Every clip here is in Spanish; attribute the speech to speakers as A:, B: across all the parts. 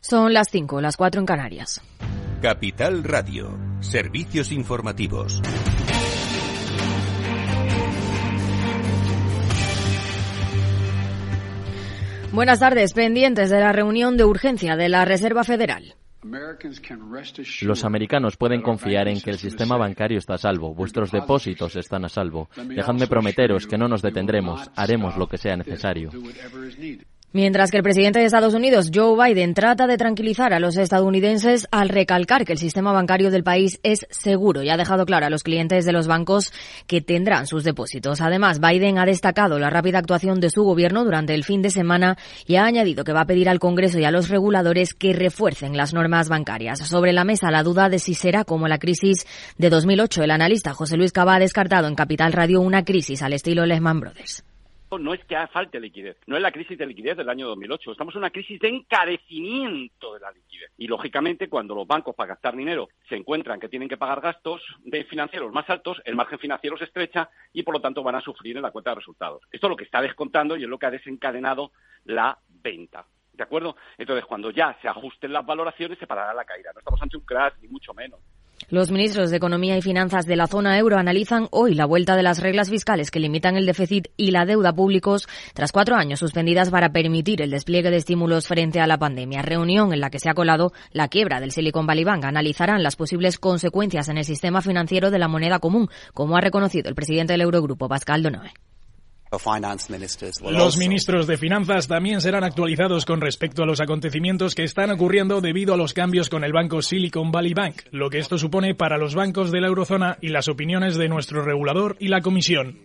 A: Son las 5, las 4 en Canarias.
B: Capital Radio, servicios informativos.
A: Buenas tardes, pendientes de la reunión de urgencia de la Reserva Federal.
C: Los americanos pueden confiar en que el sistema bancario está a salvo, vuestros depósitos están a salvo. Dejadme prometeros que no nos detendremos, haremos lo que sea necesario.
A: Mientras que el presidente de Estados Unidos, Joe Biden, trata de tranquilizar a los estadounidenses al recalcar que el sistema bancario del país es seguro y ha dejado claro a los clientes de los bancos que tendrán sus depósitos. Además, Biden ha destacado la rápida actuación de su gobierno durante el fin de semana y ha añadido que va a pedir al Congreso y a los reguladores que refuercen las normas bancarias. Sobre la mesa la duda de si será como la crisis de 2008. El analista José Luis Cava ha descartado en Capital Radio una crisis al estilo Lehman Brothers
D: no es que falte liquidez, no es la crisis de liquidez del año 2008, estamos en una crisis de encarecimiento de la liquidez. Y lógicamente, cuando los bancos para gastar dinero se encuentran que tienen que pagar gastos de financieros más altos, el margen financiero se estrecha y por lo tanto van a sufrir en la cuenta de resultados. Esto es lo que está descontando y es lo que ha desencadenado la venta. ¿De acuerdo? Entonces, cuando ya se ajusten las valoraciones, se parará la caída. No estamos ante un crash, ni mucho menos.
A: Los ministros de Economía y Finanzas de la zona euro analizan hoy la vuelta de las reglas fiscales que limitan el déficit y la deuda públicos tras cuatro años suspendidas para permitir el despliegue de estímulos frente a la pandemia. Reunión en la que se ha colado la quiebra del Silicon Valley Bank. Analizarán las posibles consecuencias en el sistema financiero de la moneda común, como ha reconocido el presidente del Eurogrupo, Pascal Donoe.
E: Los ministros de Finanzas también serán actualizados con respecto a los acontecimientos que están ocurriendo debido a los cambios con el banco Silicon Valley Bank, lo que esto supone para los bancos de la eurozona y las opiniones de nuestro regulador y la Comisión.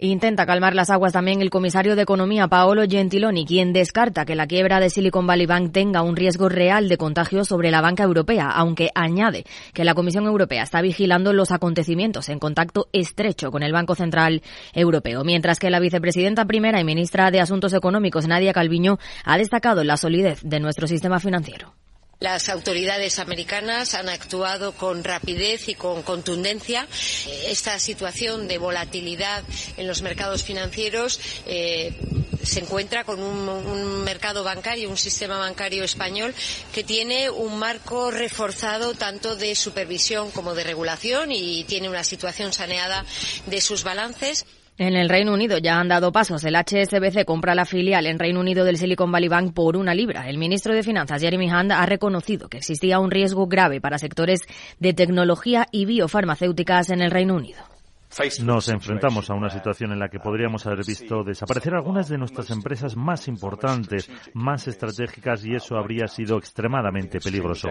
A: Intenta calmar las aguas también el comisario de Economía, Paolo Gentiloni, quien descarta que la quiebra de Silicon Valley Bank tenga un riesgo real de contagio sobre la banca europea, aunque añade que la Comisión Europea está vigilando los acontecimientos en contacto estrecho con el Banco Central Europeo, mientras que la vicepresidenta primera y ministra de Asuntos Económicos, Nadia Calviño, ha destacado la solidez de nuestro sistema financiero.
F: Las autoridades americanas han actuado con rapidez y con contundencia. Esta situación de volatilidad en los mercados financieros eh, se encuentra con un, mercado bancario, un sistema bancario español que tiene un marco reforzado tanto de supervisión como de regulación y tiene una situación saneada de sus balances.
A: En el Reino Unido ya han dado pasos. El HSBC compra la filial en Reino Unido del Silicon Valley Bank por una libra. El ministro de Finanzas, Jeremy Hunt, ha reconocido que existía un riesgo grave para sectores de tecnología y biofarmacéuticas en el Reino Unido.
G: Nos enfrentamos a una situación en la que podríamos haber visto desaparecer algunas de nuestras empresas más importantes, más estratégicas, y eso habría sido extremadamente peligroso.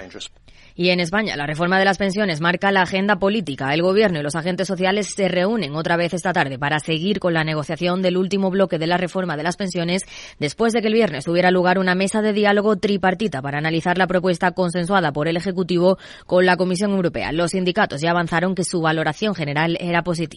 A: Y en España, la reforma de las pensiones marca la agenda política. El Gobierno y los agentes sociales se reúnen otra vez esta tarde para seguir con la negociación del último bloque de la reforma de las pensiones, después de que el viernes tuviera lugar una mesa de diálogo tripartita para analizar la propuesta consensuada por el Ejecutivo con la Comisión Europea. Los sindicatos ya avanzaron que su valoración general era positiva.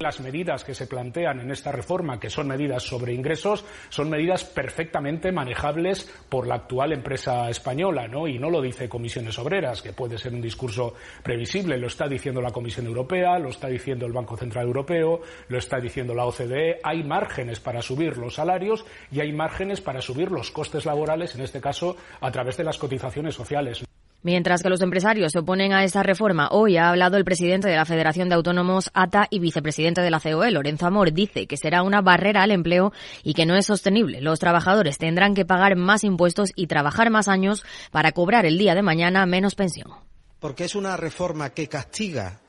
H: Las medidas que se plantean en esta reforma, que son medidas sobre ingresos, son medidas perfectamente manejables por la actual empresa española, ¿no? Y no lo dice Comisiones Obreras, que puede ser un discurso previsible, lo está diciendo la Comisión Europea, lo está diciendo el Banco Central Europeo, lo está diciendo la OCDE. Hay márgenes para subir los salarios y hay márgenes para subir los costes laborales, en este caso, a través de las cotizaciones sociales.
A: Mientras que los empresarios se oponen a esta reforma, hoy ha hablado el presidente de la Federación de Autónomos ATA y vicepresidente de la COE, Lorenzo Amor, dice que será una barrera al empleo y que no es sostenible. Los trabajadores tendrán que pagar más impuestos y trabajar más años para cobrar el día de mañana menos pensión.
I: Porque es una reforma que castiga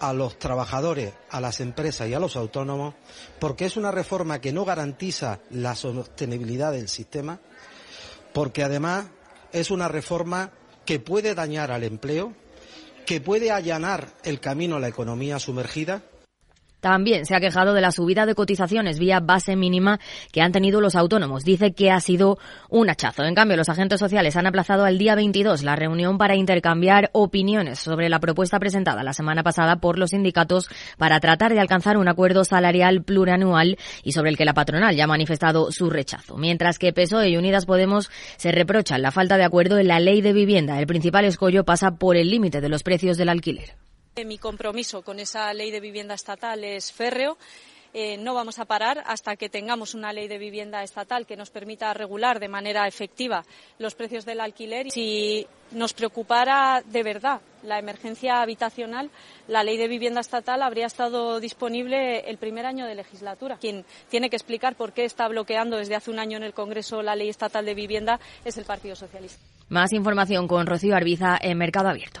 I: a los trabajadores, a las empresas y a los autónomos, porque es una reforma que no garantiza la sostenibilidad del sistema, porque además es una reforma que puede dañar al empleo, que puede allanar el camino a la economía sumergida
A: también se ha quejado de la subida de cotizaciones vía base mínima que han tenido los autónomos. Dice que ha sido un hachazo. En cambio, los agentes sociales han aplazado al día 22 la reunión para intercambiar opiniones sobre la propuesta presentada la semana pasada por los sindicatos para tratar de alcanzar un acuerdo salarial plurianual y sobre el que la patronal ya ha manifestado su rechazo. Mientras que PSOE y Unidas Podemos se reprochan la falta de acuerdo en la ley de vivienda. El principal escollo pasa por el límite de los precios del alquiler.
J: Mi compromiso con esa ley de vivienda estatal es férreo. eh, no vamos a parar hasta que tengamos una ley de vivienda estatal que nos permita regular de manera efectiva los precios del alquiler. Si nos preocupara de verdad la emergencia habitacional, la ley de vivienda estatal habría estado disponible el primer año de legislatura. Quien tiene que explicar por qué está bloqueando desde hace un año en el Congreso la ley estatal de vivienda es el Partido Socialista.
A: Más información con Rocío Arbiza en Mercado Abierto.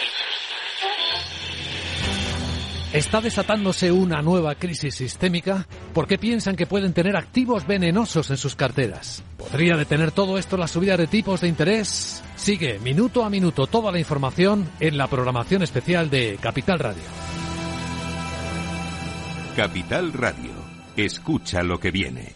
K: ¿Está desatándose una nueva crisis sistémica? ¿Por qué piensan que pueden tener activos venenosos en sus carteras? ¿Podría detener todo esto la subida de tipos de interés? Sigue minuto a minuto toda la información en la programación especial de Capital Radio.
B: Capital Radio. Escucha lo que viene.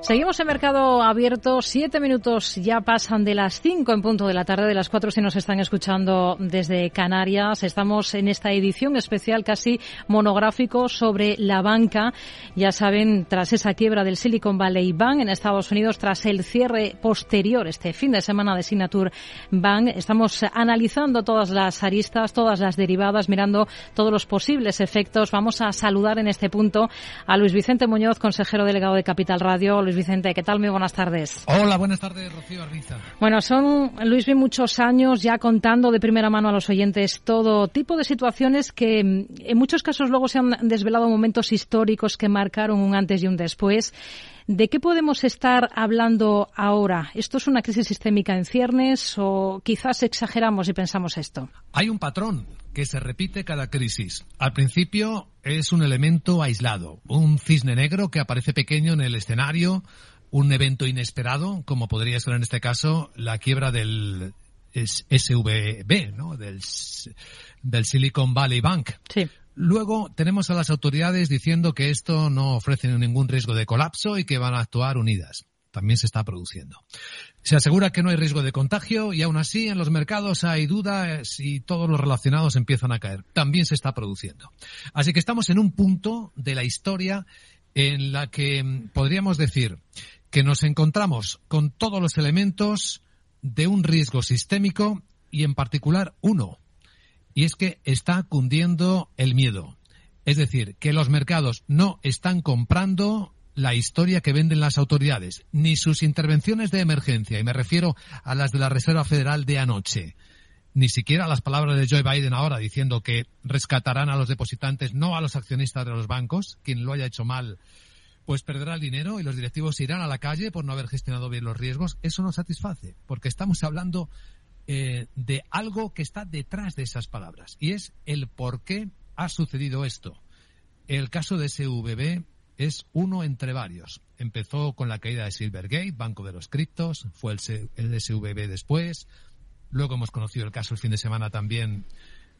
L: Seguimos en mercado abierto. Siete minutos ya pasan de las cinco en punto de la tarde, de las cuatro si nos están escuchando desde Canarias. Estamos en esta edición especial casi monográfico sobre la banca. Ya saben, tras esa quiebra del Silicon Valley Bank en Estados Unidos, tras el cierre posterior este fin de semana de Signature Bank, estamos analizando todas las aristas, todas las derivadas, mirando todos los posibles efectos. Vamos a saludar en este punto a Luis Vicente Muñoz, consejero delegado de Capital Radio. Luis Vicente, ¿qué tal? Muy buenas tardes.
M: Hola, buenas tardes, Rocío Arbiza.
L: Bueno, son, Luis, muchos años ya contando de primera mano a los oyentes todo tipo de situaciones que mm, en muchos casos luego se han desvelado momentos históricos que marcaron un antes y un después. ¿De qué podemos estar hablando ahora? ¿Esto es una crisis sistémica en ciernes o quizás exageramos y pensamos esto?
M: Hay un patrón que se repite cada crisis. Al principio es un elemento aislado, un cisne negro que aparece pequeño en el escenario, un evento inesperado, como podría ser en este caso la quiebra del SVB, ¿no? del, del Silicon Valley Bank.
L: Sí.
M: Luego tenemos a las autoridades diciendo que esto no ofrece ningún riesgo de colapso y que van a actuar unidas. También se está produciendo. Se asegura que no hay riesgo de contagio y aún así en los mercados hay dudas y todos los relacionados empiezan a caer. También se está produciendo. Así que estamos en un punto de la historia en la que mm, podríamos decir que nos encontramos con todos los elementos de un riesgo sistémico y en particular uno. Y es que está cundiendo el miedo. Es decir, que los mercados no están comprando la historia que venden las autoridades, ni sus intervenciones de emergencia, y me refiero a las de la Reserva Federal de anoche, ni siquiera las palabras de Joe Biden ahora diciendo que rescatarán a los depositantes, no a los accionistas de los bancos, quien lo haya hecho mal pues perderá el dinero y los directivos irán a la calle por no haber gestionado bien los riesgos, eso no satisface, porque estamos hablando eh, de algo que está detrás de esas palabras y es el por qué ha sucedido esto. El caso de SVB es uno entre varios. Empezó con la caída de Silvergate, Banco de los Criptos, fue el, el SVB después. Luego hemos conocido el caso el fin de semana también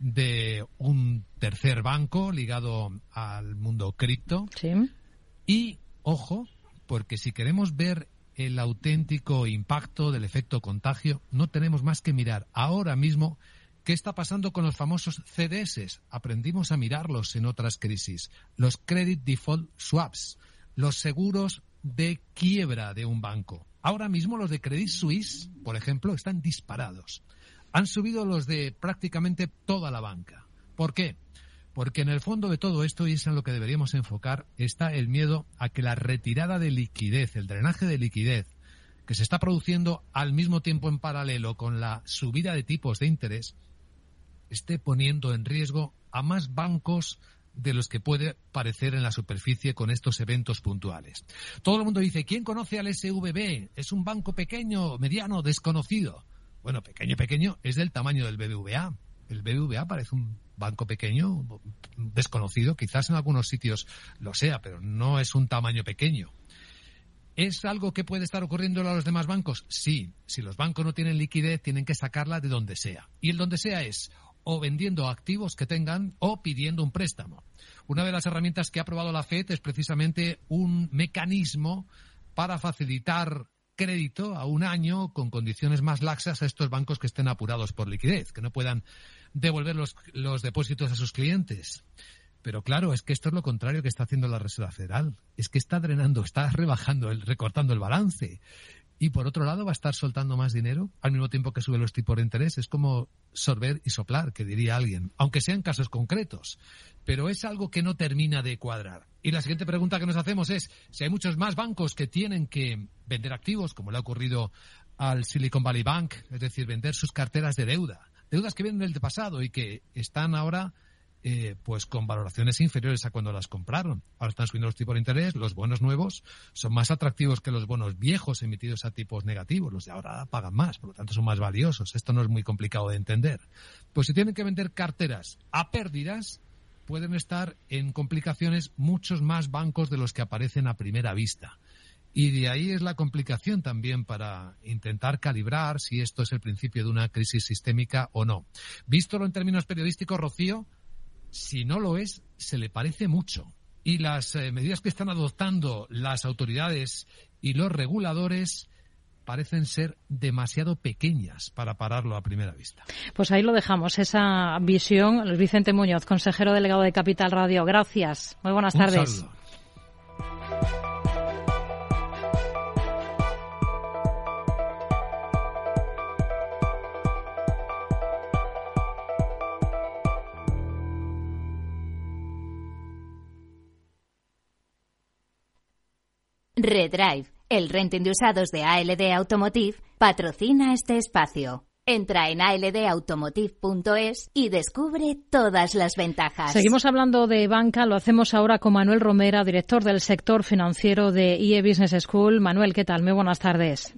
M: de un tercer banco ligado al mundo cripto.
L: Sí.
M: Y, ojo, porque si queremos ver el auténtico impacto del efecto contagio, no tenemos más que mirar ahora mismo qué está pasando con los famosos CDS. Aprendimos a mirarlos en otras crisis. Los Credit Default Swaps, los seguros de quiebra de un banco. Ahora mismo los de Credit Suisse, por ejemplo, están disparados. Han subido los de prácticamente toda la banca. ¿Por qué? Porque en el fondo de todo esto, y es en lo que deberíamos enfocar, está el miedo a que la retirada de liquidez, el drenaje de liquidez, que se está produciendo al mismo tiempo en paralelo con la subida de tipos de interés, esté poniendo en riesgo a más bancos de los que puede parecer en la superficie con estos eventos puntuales. Todo el mundo dice, ¿quién conoce al SVB? Es un banco pequeño, mediano, desconocido. Bueno, pequeño, pequeño, es del tamaño del BBVA. El BBVA parece un banco pequeño, desconocido, quizás en algunos sitios lo sea, pero no es un tamaño pequeño. ¿Es algo que puede estar ocurriendo a los demás bancos? Sí. Si los bancos no tienen liquidez, tienen que sacarla de donde sea. Y el donde sea es o vendiendo activos que tengan o pidiendo un préstamo. Una de las herramientas que ha aprobado la FED es precisamente un mecanismo para facilitar crédito a un año con condiciones más laxas a estos bancos que estén apurados por liquidez, que no puedan devolver los, los depósitos a sus clientes. Pero claro, es que esto es lo contrario que está haciendo la Reserva Federal. Es que está drenando, está rebajando, el, recortando el balance. Y por otro lado va a estar soltando más dinero al mismo tiempo que sube los tipos de interés. Es como sorber y soplar, que diría alguien, aunque sean casos concretos. Pero es algo que no termina de cuadrar. Y la siguiente pregunta que nos hacemos es si hay muchos más bancos que tienen que vender activos, como le ha ocurrido al Silicon Valley Bank, es decir, vender sus carteras de deuda, deudas que vienen del pasado y que están ahora eh, pues con valoraciones inferiores a cuando las compraron. Ahora están subiendo los tipos de interés, los bonos nuevos son más atractivos que los bonos viejos emitidos a tipos negativos. Los de ahora pagan más, por lo tanto son más valiosos. Esto no es muy complicado de entender. Pues si tienen que vender carteras a pérdidas, pueden estar en complicaciones muchos más bancos de los que aparecen a primera vista. Y de ahí es la complicación también para intentar calibrar si esto es el principio de una crisis sistémica o no. Vístolo en términos periodísticos, Rocío, si no lo es, se le parece mucho. Y las eh, medidas que están adoptando las autoridades y los reguladores parecen ser demasiado pequeñas para pararlo a primera vista.
L: Pues ahí lo dejamos, esa visión. Luis Vicente Muñoz, consejero delegado de Capital Radio. Gracias. Muy buenas tardes.
N: Redrive, el renting de usados de ALD Automotive, patrocina este espacio. Entra en aldautomotive.es y descubre todas las ventajas.
L: Seguimos hablando de banca, lo hacemos ahora con Manuel Romera, director del sector financiero de IE Business School. Manuel, ¿qué tal? Muy buenas tardes.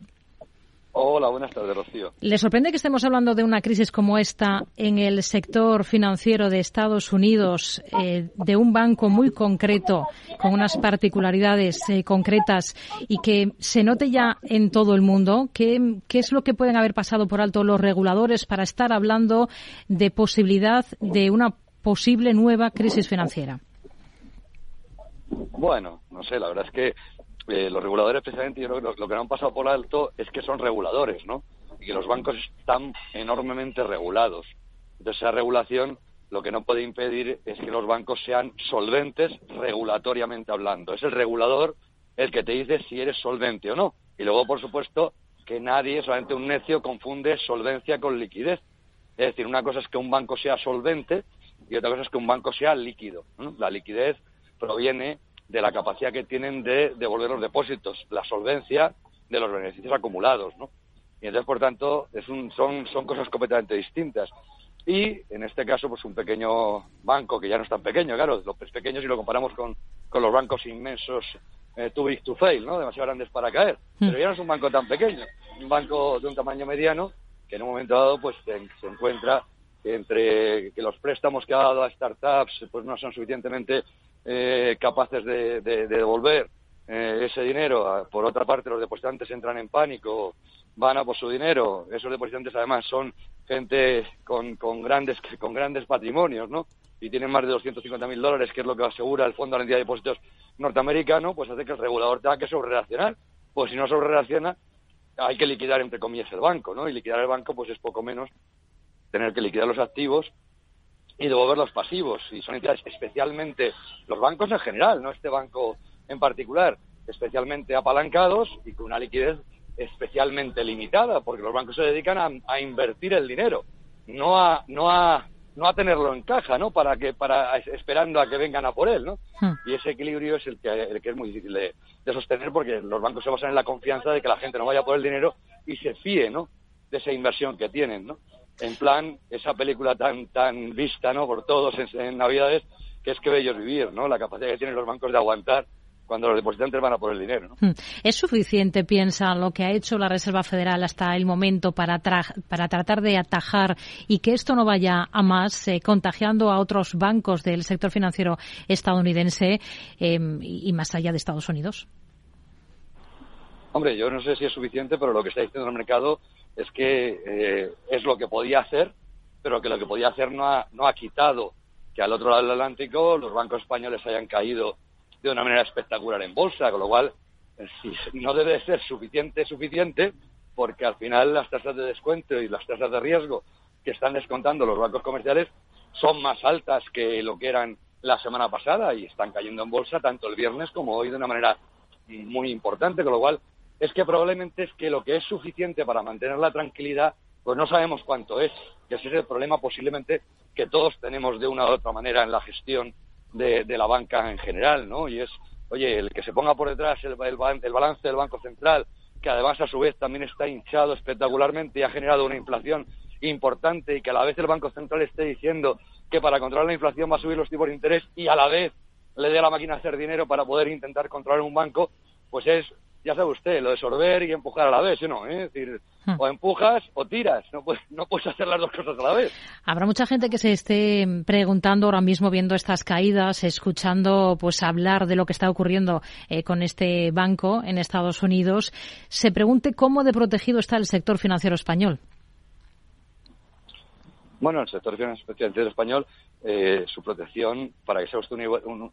O: Hola, buenas tardes, Rocío.
L: ¿Le sorprende que estemos hablando de una crisis como esta en el sector financiero de Estados Unidos, eh, de un banco muy concreto, con unas particularidades eh, concretas y que se note ya en todo el mundo? ¿Qué, ¿Qué es lo que pueden haber pasado por alto los reguladores para estar hablando de posibilidad de una posible nueva crisis financiera?
O: Bueno, no sé, la verdad es que eh, los reguladores precisamente yo creo que lo, que han pasado por alto es que son reguladores, ¿no? Y que los bancos están enormemente regulados. Entonces esa regulación lo que no puede impedir es que los bancos sean solventes regulatoriamente hablando. Es el regulador el que te dice si eres solvente o no. Y luego, por supuesto, que nadie, solamente un necio, confunde solvencia con liquidez. Es decir, una cosa es que un banco sea solvente y otra cosa es que un banco sea líquido. La liquidez proviene de la capacidad que tienen de devolver los depósitos, la solvencia de los beneficios acumulados, ¿no? Y entonces, por tanto, es un, son, son cosas completamente distintas. Y, en este caso, pues un pequeño banco, que ya no es tan pequeño, claro, lo es pequeño si lo comparamos con, con los bancos inmensos eh, too big to fail, ¿no? Demasiado grandes para caer. Hmm. Pero ya no es un banco tan pequeño, un banco de un tamaño mediano que en un momento dado pues se, encuentra entre que los préstamos que ha dado a startups pues no son suficientemente eh, capaces de, devolver eh, ese dinero. Por otra parte, los depositantes entran en pánico, van a por su dinero. Esos depositantes además son gente con, con grandes con grandes patrimonios, ¿no? Y tienen más de 250.000 dólares, que es lo que asegura el Fondo de Garantía de Depósitos norteamericano, pues hace que el regulador tenga que sobrereaccionar. Pues si no sobrereacciona, hay que liquidar, entre comillas, el banco, ¿no? Y liquidar el banco, pues es poco menos tener que liquidar los activos y devolver los pasivos. Y son entidades especialmente, los bancos en general, no este banco en particular, especialmente apalancados y con una liquidez especialmente limitada, porque los bancos se dedican a, invertir el dinero, no a, no a no a tenerlo en caja, ¿no? Para que para esperando a que vengan a por él, ¿no? Hmm. Y ese equilibrio es el que, el que es muy difícil de, de, sostener porque los bancos se basan en la confianza de que la gente no vaya por el dinero y se fíe, ¿no? De esa inversión que tienen, ¿no? En plan esa película tan tan vista no por todos en, Navidades que es que bello vivir no la capacidad que tienen los bancos de aguantar cuando los depositantes van a por el dinero. ¿no? Hmm.
L: ¿Es suficiente, piensa, lo que ha hecho la Reserva Federal hasta el momento para, para tratar de atajar y que esto no vaya a más, eh, contagiando a otros bancos del sector financiero estadounidense em, y más allá de Estados Unidos?
O: Hombre, yo no sé si es suficiente, pero lo que está diciendo el mercado es que eh, es lo que podía hacer, pero que lo que podía hacer no ha, no ha quitado que al otro lado del Atlántico los bancos españoles hayan caído de una manera espectacular en bolsa, con lo cual eh, no debe ser suficiente, suficiente, porque al final las tasas de descuento y las tasas de riesgo que están descontando los bancos comerciales son más altas que lo que eran la semana pasada y están cayendo en bolsa tanto el viernes como hoy de una manera muy importante, con lo cual es que probablemente es que lo que es suficiente para mantener la tranquilidad, pues no sabemos cuánto es, que ese es el problema posiblemente que todos tenemos de una u otra manera en la gestión de, la banca en general, ¿no? Y es, oye, el que se ponga por detrás el, el, balance del Banco Central, que además a su vez también está hinchado espectacularmente y ha generado una inflación importante y que a la vez el Banco Central esté diciendo que para controlar la inflación va a subir los tipos de interés y a la vez le dé a la máquina hacer dinero para poder intentar controlar un banco, pues es ya sabe usted, lo de sorber y empujar a la vez, ¿no? ¿Eh? Es decir, hmm. o empujas o tiras, no puedes, no puedes hacer las dos cosas a la vez.
L: Habrá mucha gente que se esté preguntando ahora mismo, viendo estas caídas, escuchando pues hablar de lo que está ocurriendo eh, con este banco en Estados Unidos, se pregunte cómo de protegido está el sector financiero español.
O: Bueno, el sector financiero español, eh, su protección, para que se usted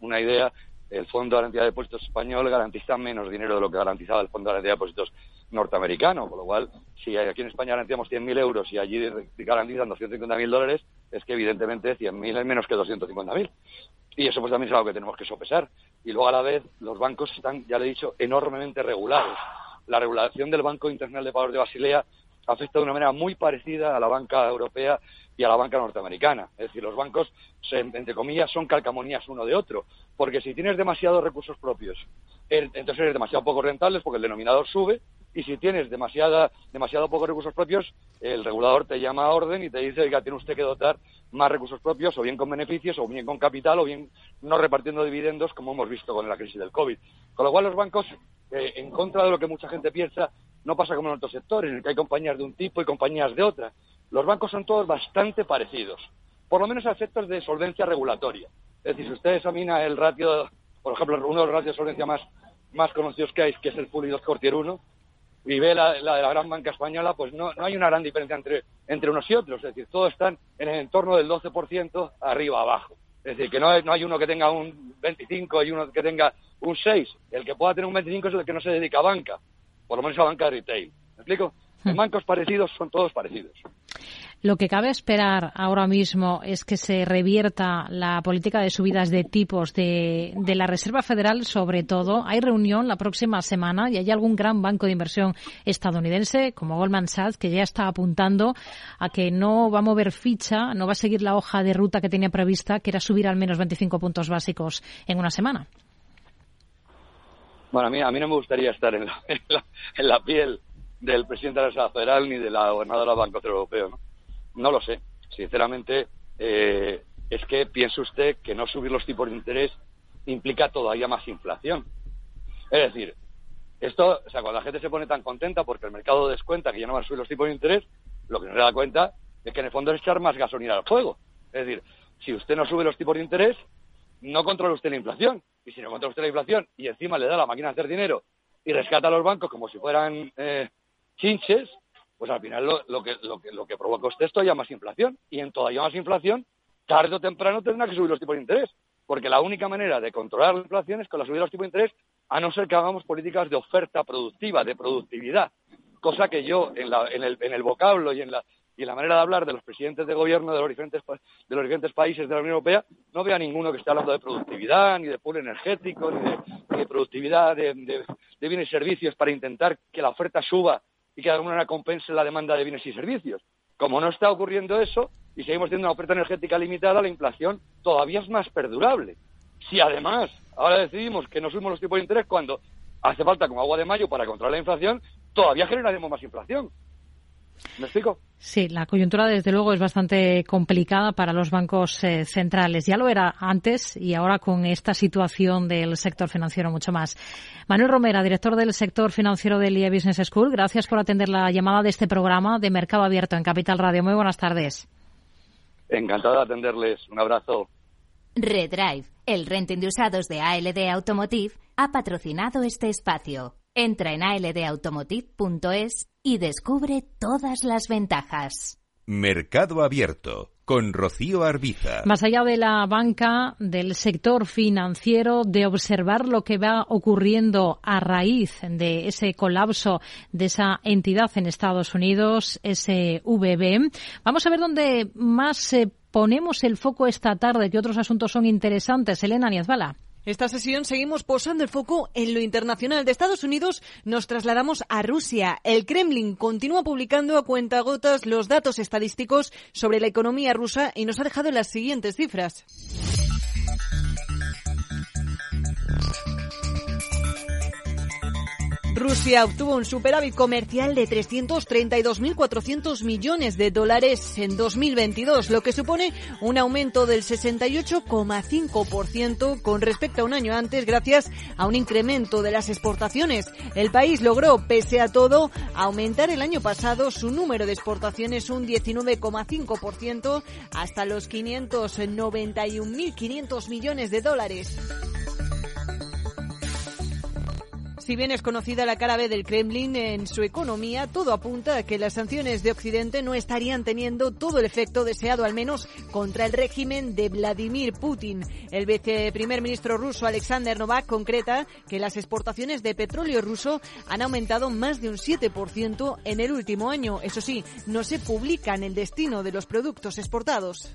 O: una idea, el Fondo de Garantía de Depósitos español garantiza menos dinero de lo que garantizaba el Fondo de Garantía de Depósitos norteamericano, con lo cual, si aquí en España garantizamos 100.000 euros y allí garantizan 250.000 dólares, es que evidentemente 100.000 es menos que 250.000. Y eso pues también es algo que tenemos que sopesar. Y luego a la vez, los bancos están, ya le he dicho, enormemente regulados. La regulación del Banco Internacional de Pagos de Basilea afecta de una manera muy parecida a la banca europea y a la banca norteamericana. Es decir, los bancos, entre comillas, son calcamonías uno de otro. Porque si tienes demasiados recursos propios, entonces eres demasiado poco rentable porque el denominador sube. Y si tienes demasiada, demasiado pocos recursos propios, el regulador te llama a orden y te dice, oiga, tiene usted que dotar más recursos propios, o bien con beneficios, o bien con capital, o bien no repartiendo dividendos, como hemos visto con la crisis del COVID. Con lo cual, los bancos, eh, en contra de lo que mucha gente piensa, no pasa como en otros sectores, en el que hay compañías de un tipo y compañías de otra. Los bancos son todos bastante parecidos, por lo menos a efectos de solvencia regulatoria. Es decir, si usted examina el ratio, por ejemplo, uno de los ratios de solvencia más, más conocidos que hay, que es el Fully 2 Cortier 1, y ve la, de la gran banca española, pues no, no hay una gran diferencia entre, entre unos y otros. Es decir, todos están en el entorno del 12% arriba abajo. Es decir, que no hay, no hay uno que tenga un 25 y uno que tenga un 6. El que pueda tener un 25 es el que no se dedica a banca por lo menos a banca de retail. ¿Me explico? En hmm. bancos parecidos son todos parecidos.
L: Lo que cabe esperar ahora mismo es que se revierta la política de subidas de tipos de, la Reserva Federal, sobre todo. Hay reunión la próxima semana y hay algún gran banco de inversión estadounidense, como Goldman Sachs, que ya está apuntando a que no va a mover ficha, no va a seguir la hoja de ruta que tenía prevista, que era subir al menos 25 puntos básicos en una semana.
O: Bueno, a mí, a mí no me gustaría estar en la, en la, piel del presidente de la Reserva Federal ni de la gobernadora del Banco Europeo. ¿no? No lo sé. Sinceramente, eh, es que piense usted que no subir los tipos de interés implica todavía más inflación. Es decir, esto, o sea, cuando la gente se pone tan contenta porque el mercado descuenta que ya no van a subir los tipos de interés, lo que no se da cuenta es que en el fondo es echar más gasolina al fuego. Es decir, si usted no sube los tipos de interés, no controla usted la inflación. Y si no controla usted la inflación y encima le da la máquina de hacer dinero y rescata a los bancos como si fueran eh, chinches, pues al final lo, que, lo, que, lo que provoca usted es todavía más inflación. Y en todavía más inflación, tarde o temprano tendrá que subir los tipos de interés. Porque la única manera de controlar la inflación es con la subida de los tipos de interés, a no ser que hagamos políticas de oferta productiva, de productividad. Cosa que yo, en, en, el, en el vocablo y en la, y la manera de hablar de los presidentes de gobierno de los diferentes de los diferentes países de la Unión Europea no veo a ninguno que esté hablando de productividad ni de pool energético ni de, productividad de, bienes y servicios para intentar que la oferta suba y que de alguna manera compense la demanda de bienes y servicios. Como no está ocurriendo eso y seguimos teniendo una oferta energética limitada la inflación todavía es más perdurable. Si además ahora decidimos que no subimos los tipos de interés cuando hace falta como agua de mayo para controlar la inflación todavía generaremos más inflación ¿Me explico?
L: Sí, la coyuntura desde luego es bastante complicada para los bancos eh, centrales. Ya lo era antes y ahora con esta situación del sector financiero mucho más. Manuel Romera, director del sector financiero del IE Business School, gracias por atender la llamada de este programa de Mercado Abierto en Capital Radio. Muy buenas tardes.
O: Encantado de atenderles. Un abrazo.
N: Redrive, el renting de usados de ALD Automotive, ha patrocinado este espacio. Entra en aldautomotive.es y descubre todas las ventajas.
B: Mercado Abierto con Rocío Arbiza.
L: Más allá de la banca, del sector financiero, de observar lo que va ocurriendo a raíz de ese colapso de esa entidad en Estados Unidos, ese VB, vamos a ver dónde más ponemos el foco esta tarde, que otros asuntos son interesantes. Elena Niazbala.
P: Esta sesión seguimos posando el foco en lo internacional. De Estados Unidos nos trasladamos a Rusia. El Kremlin continúa publicando a cuentagotas los datos estadísticos sobre la economía rusa y nos ha dejado las siguientes cifras. Rusia obtuvo un superávit comercial de 332.400 millones de dólares en 2022, lo que supone un aumento del 68,5% con respecto a un año antes gracias a un incremento de las exportaciones. El país logró, pese a todo, aumentar el año pasado su número de exportaciones un 19,5% hasta los 591.500 millones de dólares. Si bien es conocida la cara B del Kremlin en su economía, todo apunta a que las sanciones de Occidente no estarían teniendo todo el efecto deseado, al menos contra el régimen de Vladimir Putin. El viceprimer ministro ruso Alexander Novak concreta que las exportaciones de petróleo ruso han aumentado más de un 7% en el último año. Eso sí, no se publican el destino de los productos exportados.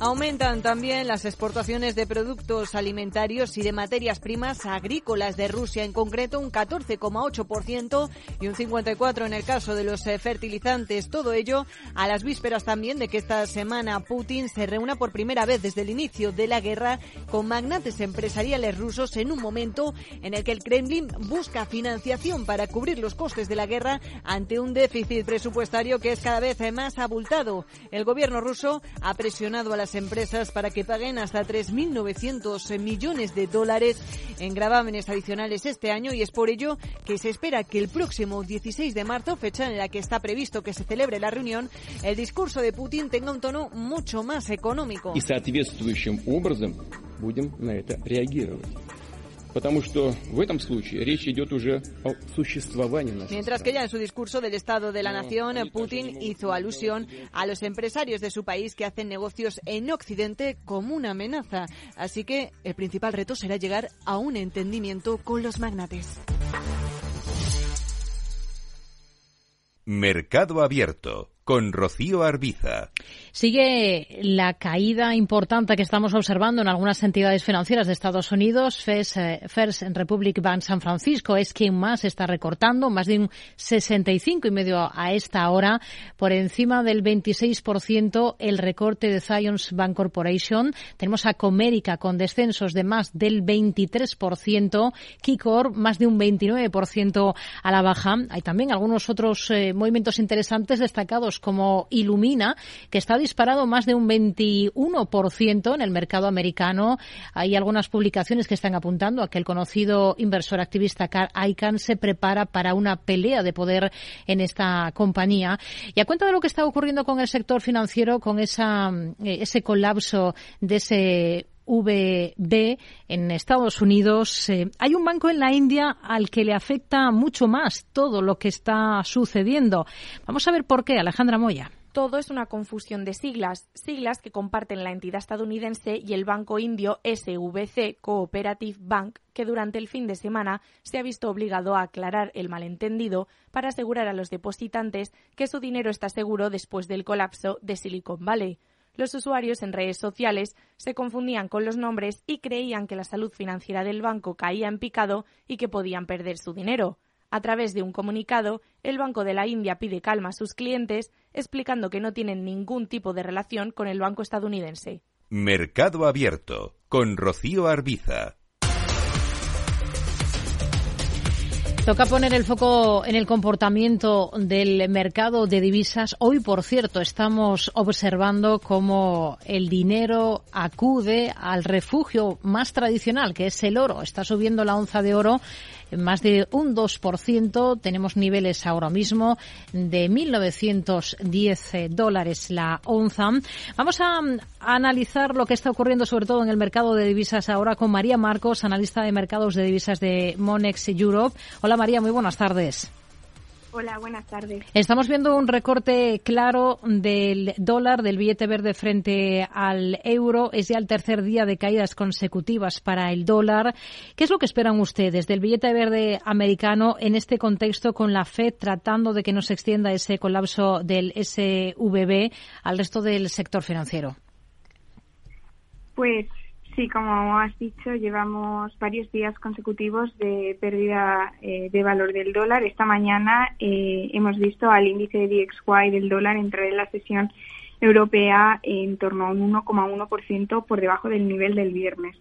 P: Aumentan también las exportaciones de productos alimentarios y de materias primas agrícolas de Rusia, en concreto un 14,8% y un 54% en el caso de los eh, fertilizantes. Todo ello a las vísperas también de que esta semana Putin se reúna por primera vez desde el inicio de la guerra con magnates empresariales rusos en un momento en el que el Kremlin busca financiación para cubrir los costes de la guerra ante un déficit presupuestario que es cada vez más abultado. El gobierno ruso ha presionado a las empresas para que paguen hasta 3.900 millones de dólares en gravámenes adicionales este año y es por ello que se espera que el próximo 16 de marzo, fecha en la que está previsto que se celebre la reunión, el discurso de Putin tenga un tono mucho más económico. Mientras que ya en su discurso del Estado de la Nación, Putin hizo alusión a los empresarios de su país que hacen negocios en Occidente como una amenaza. Así que el principal reto será llegar a un entendimiento con los magnates.
B: Mercado Abierto con Rocío Arbiza.
L: Sigue la caída importante que estamos observando en algunas entidades financieras de Estados Unidos. Eh, First Republic Bank San Francisco es quien más está recortando, más de un 65 y medio a esta hora, por encima del 26% el recorte de Zions Bank Corporation. Tenemos a Comerica con descensos de más del 23%, Kikor más de un 29% a la baja. Hay también algunos otros eh, movimientos interesantes destacados como Ilumina, que está disparado más de un 21% en el mercado americano. Hay algunas publicaciones que están apuntando a que el conocido inversor activista Carl Icahn se prepara para una pelea de poder en esta compañía. Y a cuenta de lo que está ocurriendo con el sector financiero, con esa, eh, ese colapso de ese VB en Estados Unidos. Eh, hay un banco en la India al que le afecta mucho más todo lo que está sucediendo. Vamos a ver por qué, Alejandra Moya
Q: todo es una confusión de siglas, siglas que comparten la entidad estadounidense y el banco indio SVC Cooperative Bank, que durante el fin de semana se ha visto obligado a aclarar el malentendido para asegurar a los depositantes que su dinero está seguro después del colapso de Silicon Valley los usuarios en redes sociales se confundían con los nombres y creían que la salud financiera del banco caía en picado y que podían perder su dinero. A través de un comunicado, el Banco de la India pide calma a sus clientes, explicando que no tienen ningún tipo de relación con el banco estadounidense.
B: Mercado Abierto con Rocío Arbiza.
L: Toca poner el foco en el comportamiento del mercado de divisas. Hoy, por cierto, estamos observando cómo el dinero acude al refugio más tradicional, que es el oro. Está subiendo la onza de oro más de un 2%. Tenemos niveles ahora mismo de 1.910 dólares la onza. Vamos a, analizar lo que está ocurriendo sobre todo en el mercado de divisas ahora con María Marcos, analista de mercados de divisas de Monex Europe. Hola María, muy buenas tardes.
R: Hola, buenas tardes.
L: Estamos viendo un recorte claro del dólar, del billete verde frente al euro. Es ya el tercer día de caídas consecutivas para el dólar. ¿Qué es lo que esperan ustedes del billete verde americano en este contexto con la Fed tratando de que no se extienda ese colapso del SVB al resto del sector financiero?
R: Pues Sí, como has dicho, llevamos varios días consecutivos de pérdida eh, de valor del dólar. Esta mañana eh, hemos visto al índice de DXY del dólar entrar en la sesión europea en torno a un 1,1% por debajo del nivel del viernes.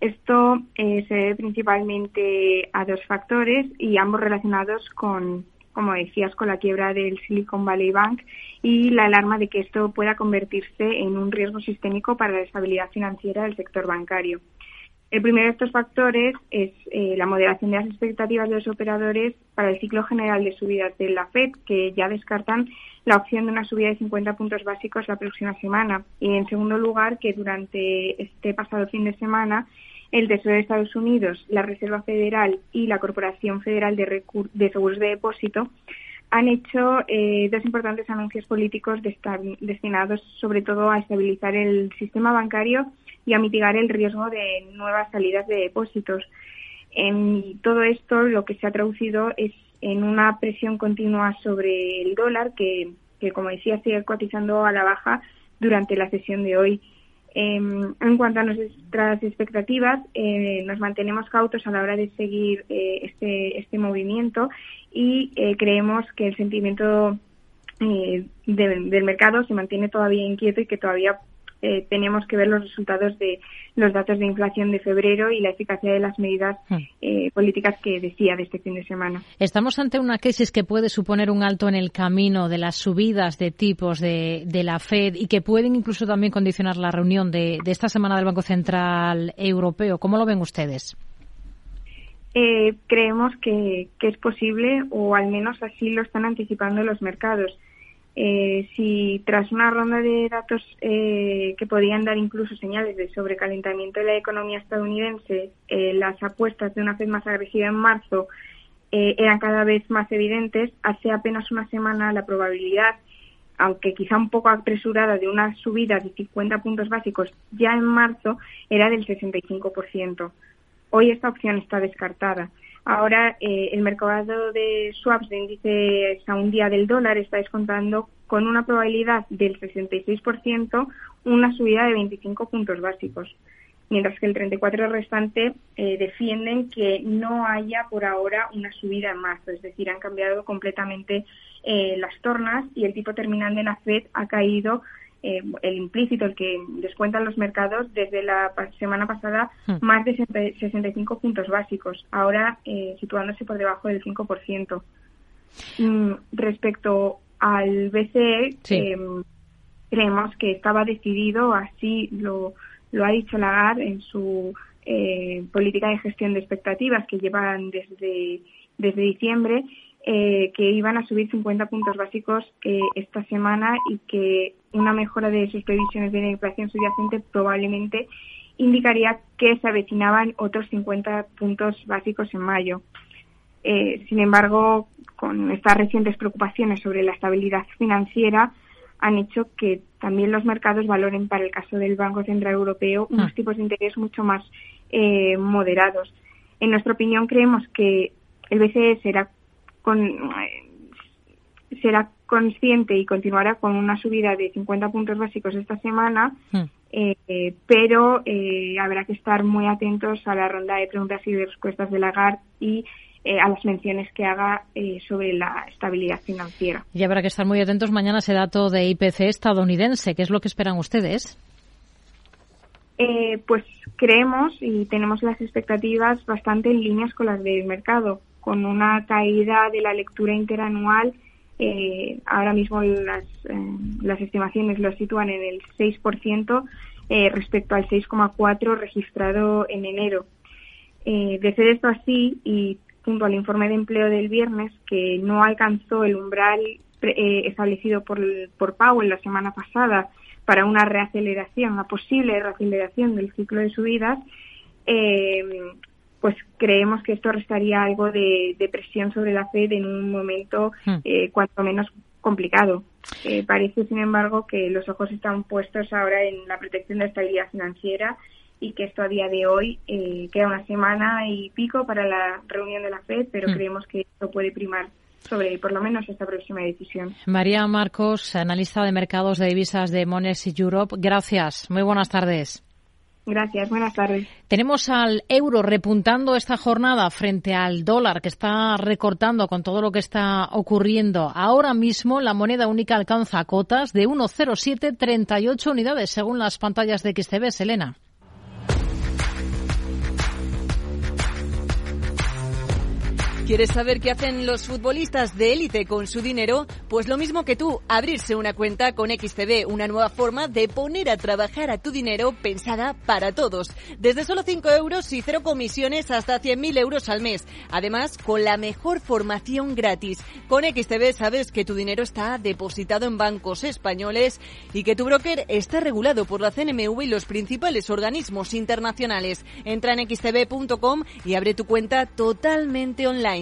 R: Esto eh, se debe principalmente a dos factores y ambos relacionados con como decías, con la quiebra del Silicon Valley Bank y la alarma de que esto pueda convertirse en un riesgo sistémico para la estabilidad financiera del sector bancario. El primero de estos factores es eh, la moderación de las expectativas de los operadores para el ciclo general de subidas de la Fed, que ya descartan la opción de una subida de 50 puntos básicos la próxima semana. Y en segundo lugar, que durante este pasado fin de semana el Tesoro de Estados Unidos, la Reserva Federal y la Corporación Federal de, Seguros de Depósito han hecho eh, dos importantes anuncios políticos destinados sobre todo a estabilizar el sistema bancario y a mitigar el riesgo de nuevas salidas de depósitos. En todo esto lo que se ha traducido es en una presión continua sobre el dólar que, que como decía, sigue cotizando a la baja durante la sesión de hoy. Em, en cuanto a nuestras expectativas, eh, nos mantenemos cautos a la hora de seguir eh, este, este movimiento y eh, creemos que el sentimiento del mercado se mantiene todavía inquieto y que todavía eh, tenemos que ver los resultados de los datos de inflación de febrero y la eficacia de las medidas hmm. eh, políticas que decía de este fin de semana.
L: Estamos ante una crisis que puede suponer un alto en el camino de las subidas de tipos de, la Fed y que pueden incluso también condicionar la reunión de, esta semana del Banco Central Europeo. ¿Cómo lo ven ustedes?
R: Eh, creemos que, que es posible o al menos así lo están anticipando los mercados. Eh, si tras una ronda de datos eh, que podían dar incluso señales de sobrecalentamiento de la economía estadounidense, eh, las apuestas de una Fed más agresiva en marzo eran cada vez más evidentes, hace apenas una semana la probabilidad, aunque quizá un poco apresurada, de una subida de 50 puntos básicos ya en marzo era del 65%. Hoy esta opción está descartada. Ahora eh, el mercado de swaps de índice a un día del dólar está descontando con una probabilidad del 66% una subida de 25 puntos básicos, mientras que el 34% restante eh, defienden que no haya por ahora una subida en marzo, es decir, han cambiado completamente eh, las tornas y el tipo terminal de la Fed ha caído eh, el implícito, el que descuentan los mercados, desde la semana pasada hmm. más de 65 puntos básicos, ahora eh, situándose por debajo del 5%. Mm, respecto al BCE, em, creemos que estaba decidido, así lo, lo ha dicho Lagarde en su eh, política de gestión de expectativas que llevan desde, desde diciembre, eh, que iban a subir 50 puntos básicos eh, esta semana y que una mejora de sus previsiones de la inflación subyacente probablemente indicaría que se avecinaban otros 50 puntos básicos en mayo. Eh, sin embargo, con estas recientes preocupaciones sobre la estabilidad financiera, han hecho que también los mercados valoren para el caso del Banco Central Europeo unos ah. tipos de interés mucho más eh, moderados. En nuestra opinión, creemos que el BCE será, con, eh, será consciente y continuará con una subida de 50 puntos básicos esta semana, ah. eh, pero habrá que estar muy atentos a la ronda de preguntas y de respuestas de Lagarde y eh, a las menciones que haga eh, sobre la estabilidad financiera.
L: Y habrá que estar muy atentos mañana a ese dato de IPC estadounidense. ¿Qué es lo que esperan ustedes?
R: Eh, pues creemos y tenemos las expectativas bastante en líneas con las del mercado, con una caída de la lectura interanual. ahora mismo las, las estimaciones lo sitúan en el 6% respecto al 6,4% registrado en enero. de ser esto así y junto al informe de empleo del viernes, que no alcanzó el umbral eh, establecido por, por Powell la semana pasada para una reaceleración, una posible reaceleración del ciclo de subidas, eh, pues creemos que esto restaría algo de, presión sobre la Fed en un momento hmm. eh, cuanto menos complicado. parece, sin embargo, que los ojos están puestos ahora en la protección de la estabilidad financiera y que esto a día de hoy eh, queda una semana y pico para la reunión de la FED, pero mm. creemos que esto puede primar sobre por lo menos esta próxima decisión.
L: María Marcos, analista de mercados de divisas de Mones Europe. Gracias. Muy buenas tardes.
R: Gracias, buenas tardes.
L: Tenemos al euro repuntando esta jornada frente al dólar que está recortando con todo lo que está ocurriendo. Ahora mismo la moneda única alcanza cotas de 1,0738 unidades según las pantallas de XTB, Selena.
P: ¿Quieres saber qué hacen los futbolistas de élite con su dinero? Pues lo mismo que tú, abrirse una cuenta con XTB, una nueva forma de poner a trabajar a tu dinero pensada para todos. Desde solo 5 euros y cero comisiones hasta 100.000 euros al mes. Además, con la mejor formación gratis. Con XTB sabes que tu dinero está depositado en bancos españoles y que tu broker está regulado por la CNMV y los principales organismos internacionales. Entra en xtb.com y abre tu cuenta totalmente online.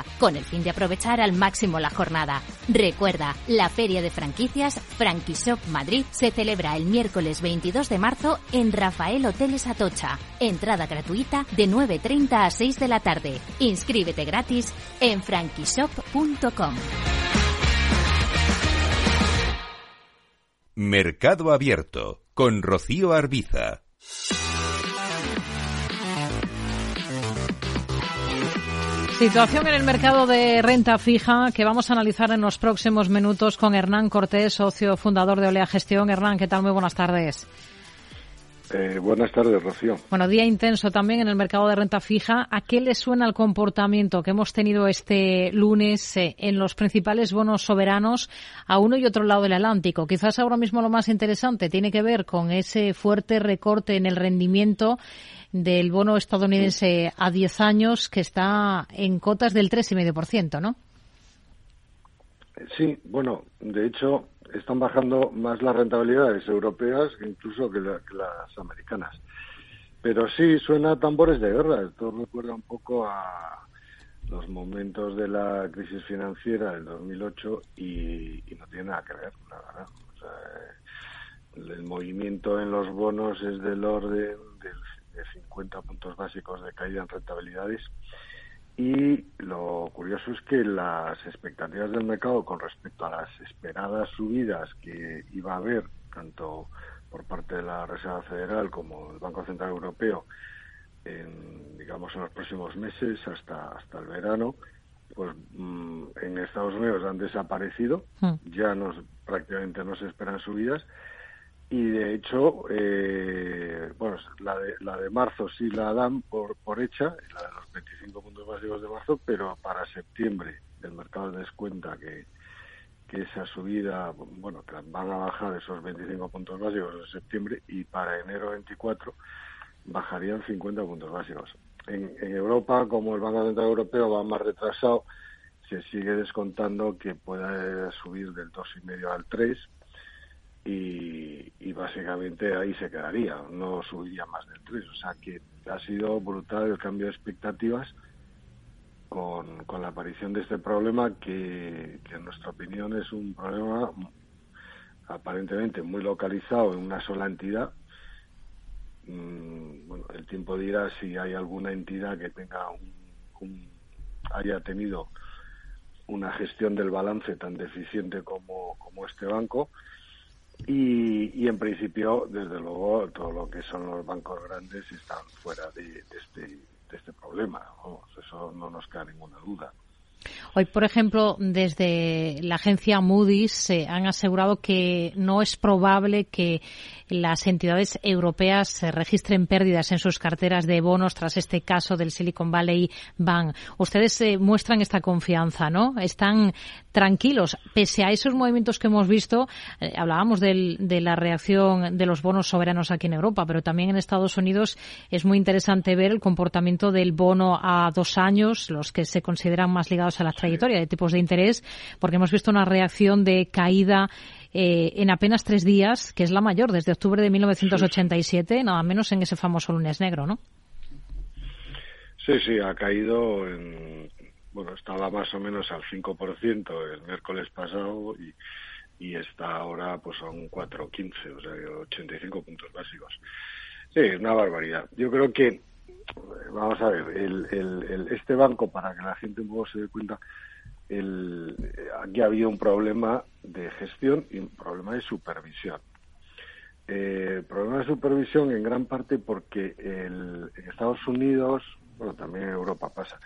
N: con el fin de aprovechar al máximo la jornada. Recuerda, la Feria de Franquicias Franquishop Madrid se celebra el miércoles 22 de marzo en Rafael Hoteles Atocha. Entrada gratuita de 9.30 a 6 de la tarde. Inscríbete gratis en franquishop.com.
B: Mercado Abierto con Rocío Arbiza.
L: Situación en el mercado de renta fija que vamos a analizar en los próximos minutos con Hernán Cortés, socio fundador de Olea Gestión. Hernán, ¿qué tal? Muy buenas tardes.
S: Eh, buenas tardes, Rocío.
L: Bueno, día intenso también en el mercado de renta fija. ¿A qué le suena el comportamiento que hemos tenido este lunes eh, en los principales bonos soberanos a uno y otro lado del Atlántico? Quizás ahora mismo lo más interesante tiene que ver con ese fuerte recorte en el rendimiento del bono estadounidense a 10 años que está en cotas del 3,5%, ¿no?
S: Sí, bueno, de hecho, están bajando más las rentabilidades europeas incluso que, las americanas. Pero sí, suena a tambores de guerra. Esto recuerda un poco a los momentos de la crisis financiera del 2008 y, y no tiene nada que ver, la verdad. O sea, el movimiento en los bonos es del orden de 50 puntos básicos de caída en rentabilidades. Y lo curioso es que las expectativas del mercado con respecto a las esperadas subidas que iba a haber, tanto por parte de la Reserva Federal como el Banco Central Europeo, en, digamos, en los próximos meses hasta, hasta el verano, pues mm, en Estados Unidos han desaparecido, hmm. ya no, prácticamente no se esperan subidas y de hecho, eh, bueno, la de, la de marzo sí la dan por, por hecha, la de los 25 puntos básicos de marzo, pero para septiembre el mercado descuenta que, que esa subida, bueno, que van a bajar esos 25 puntos básicos en septiembre y para enero 24 bajarían 50 puntos básicos. En, en Europa, como el Banco Central Europeo va más retrasado, se sigue descontando que pueda subir del 2,5 al 3 y, básicamente ahí se quedaría, no subiría más del 3. O sea que ha sido brutal el cambio de expectativas con, con la aparición de este problema que, en nuestra opinión es un problema aparentemente muy localizado en una sola entidad. Mm, bueno, el tiempo dirá si hay alguna entidad que tenga un, haya tenido una gestión del balance tan deficiente como, como este banco y, y, en principio, desde luego, todo lo que son los bancos grandes están fuera de, este, de este problema. eso no nos queda ninguna duda.
L: Hoy, por ejemplo, desde la agencia Moody's se han asegurado que no es probable que las entidades europeas registren pérdidas en sus carteras de bonos tras este caso del Silicon Valley Bank. Ustedes eh, muestran esta confianza, ¿no? Están tranquilos. Pese a esos movimientos que hemos visto, eh, hablábamos de la reacción de los bonos soberanos aquí en Europa, pero también en Estados Unidos es muy interesante ver el comportamiento del bono a dos años, los que se consideran más ligados a la trayectoria de tipos de interés, porque hemos visto una reacción de caída eh, en apenas tres días, que es la mayor desde octubre de 1987, nada menos en ese famoso lunes negro, ¿no?
S: Sí, sí, ha caído en, bueno, estaba más o menos al 5% el miércoles pasado y, y está ahora pues a un 4,15, o sea, 85 puntos básicos. Sí, es una barbaridad. Yo creo que vamos a ver, el, el, este banco, para que la gente un poco se dé cuenta, el, aquí había un problema de gestión y un problema de supervisión. Eh, problema de supervisión en gran parte porque el, en Estados Unidos, bueno, también en Europa pasa,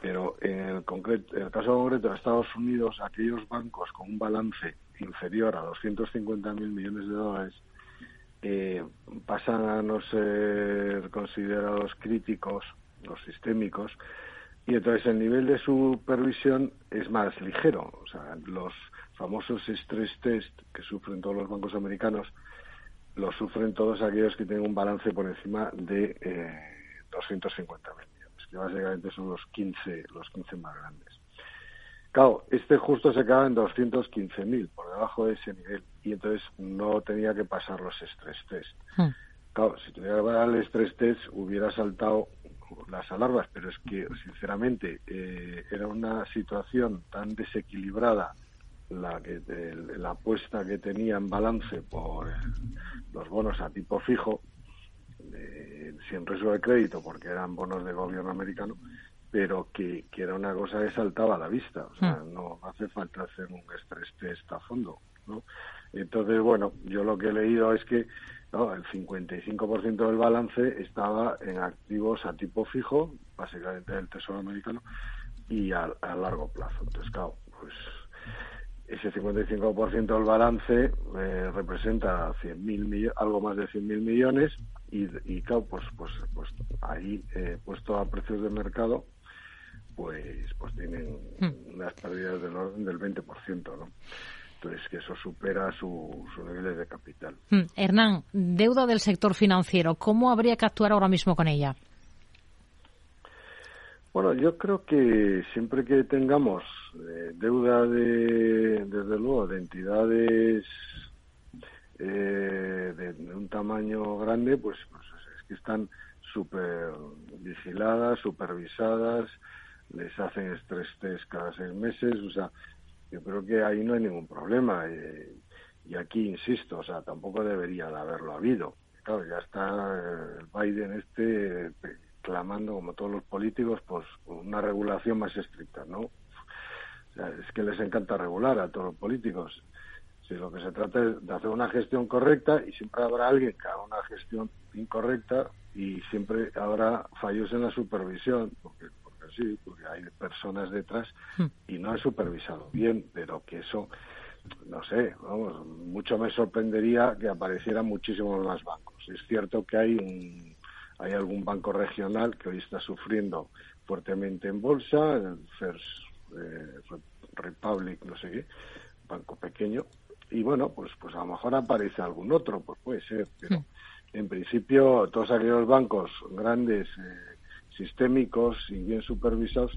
S: pero en el, concreto, en el caso concreto de Estados Unidos, aquellos bancos con un balance inferior a 250.000 millones de dólares eh, pasan a no ser considerados críticos los sistémicos y entonces el nivel de supervisión es más ligero. O sea, los famosos stress test que sufren todos los bancos americanos los sufren todos aquellos que tienen un balance por encima de eh, 250.000 millones, que básicamente son los 15, los 15 más grandes. Claro, este justo se queda en 215.000, por debajo de ese nivel, y entonces no tenía que pasar los stress test. Hmm. Claro, si tuviera que pasar el stress test hubiera saltado las alarmas, pero es que, sinceramente, eh, era una situación tan desequilibrada la que la apuesta que tenía en balance por los bonos a tipo fijo, sin riesgo de crédito, porque eran bonos de gobierno americano, pero que, que, era una cosa que saltaba a la vista. O sea, hmm. no hace falta hacer un estrés test a fondo, ¿no? Entonces, bueno, yo lo que he leído es que ¿no? el 55% del balance estaba en activos a tipo fijo, básicamente del Tesoro americano, y a, largo plazo. Entonces, claro, pues ese 55% del balance eh, representa 100 algo más de 100.000 millones y, y claro, pues, pues, pues ahí eh, puesto a precios de mercado, pues, pues tienen hmm. unas pérdidas del orden del 20%, ¿no? Entonces, que eso supera su, su nivel de capital.
L: Hmm. Hernán, deuda del sector financiero, ¿cómo habría que actuar ahora mismo con ella?
S: Bueno, yo creo que siempre que tengamos eh, deuda de, desde luego, de entidades eh, de, un tamaño grande, pues, pues es que están súper vigiladas, supervisadas, les hacen estrés test cada seis meses, o sea, yo creo que ahí no hay ningún problema. Eh, y aquí insisto, o sea, tampoco debería de haberlo habido. Claro, ya está el Biden este clamando, como todos los políticos, pues una regulación más estricta, ¿no? es que les encanta regular a todos los políticos. Si lo que se trata es de hacer una gestión correcta y siempre habrá alguien que haga una gestión incorrecta y siempre habrá fallos en la supervisión, porque, porque sí, porque hay personas detrás hmm. y no han supervisado bien, pero que eso, no sé, vamos, mucho me sorprendería que aparecieran muchísimos más bancos. Es cierto que hay un hay algún banco regional que hoy está sufriendo fuertemente en bolsa, el First eh, Republic, no sé qué, banco pequeño, y bueno, pues, pues a lo mejor aparece algún otro, pues puede ser, pero hmm. en principio todos aquellos bancos grandes, eh, sistémicos y bien supervisados,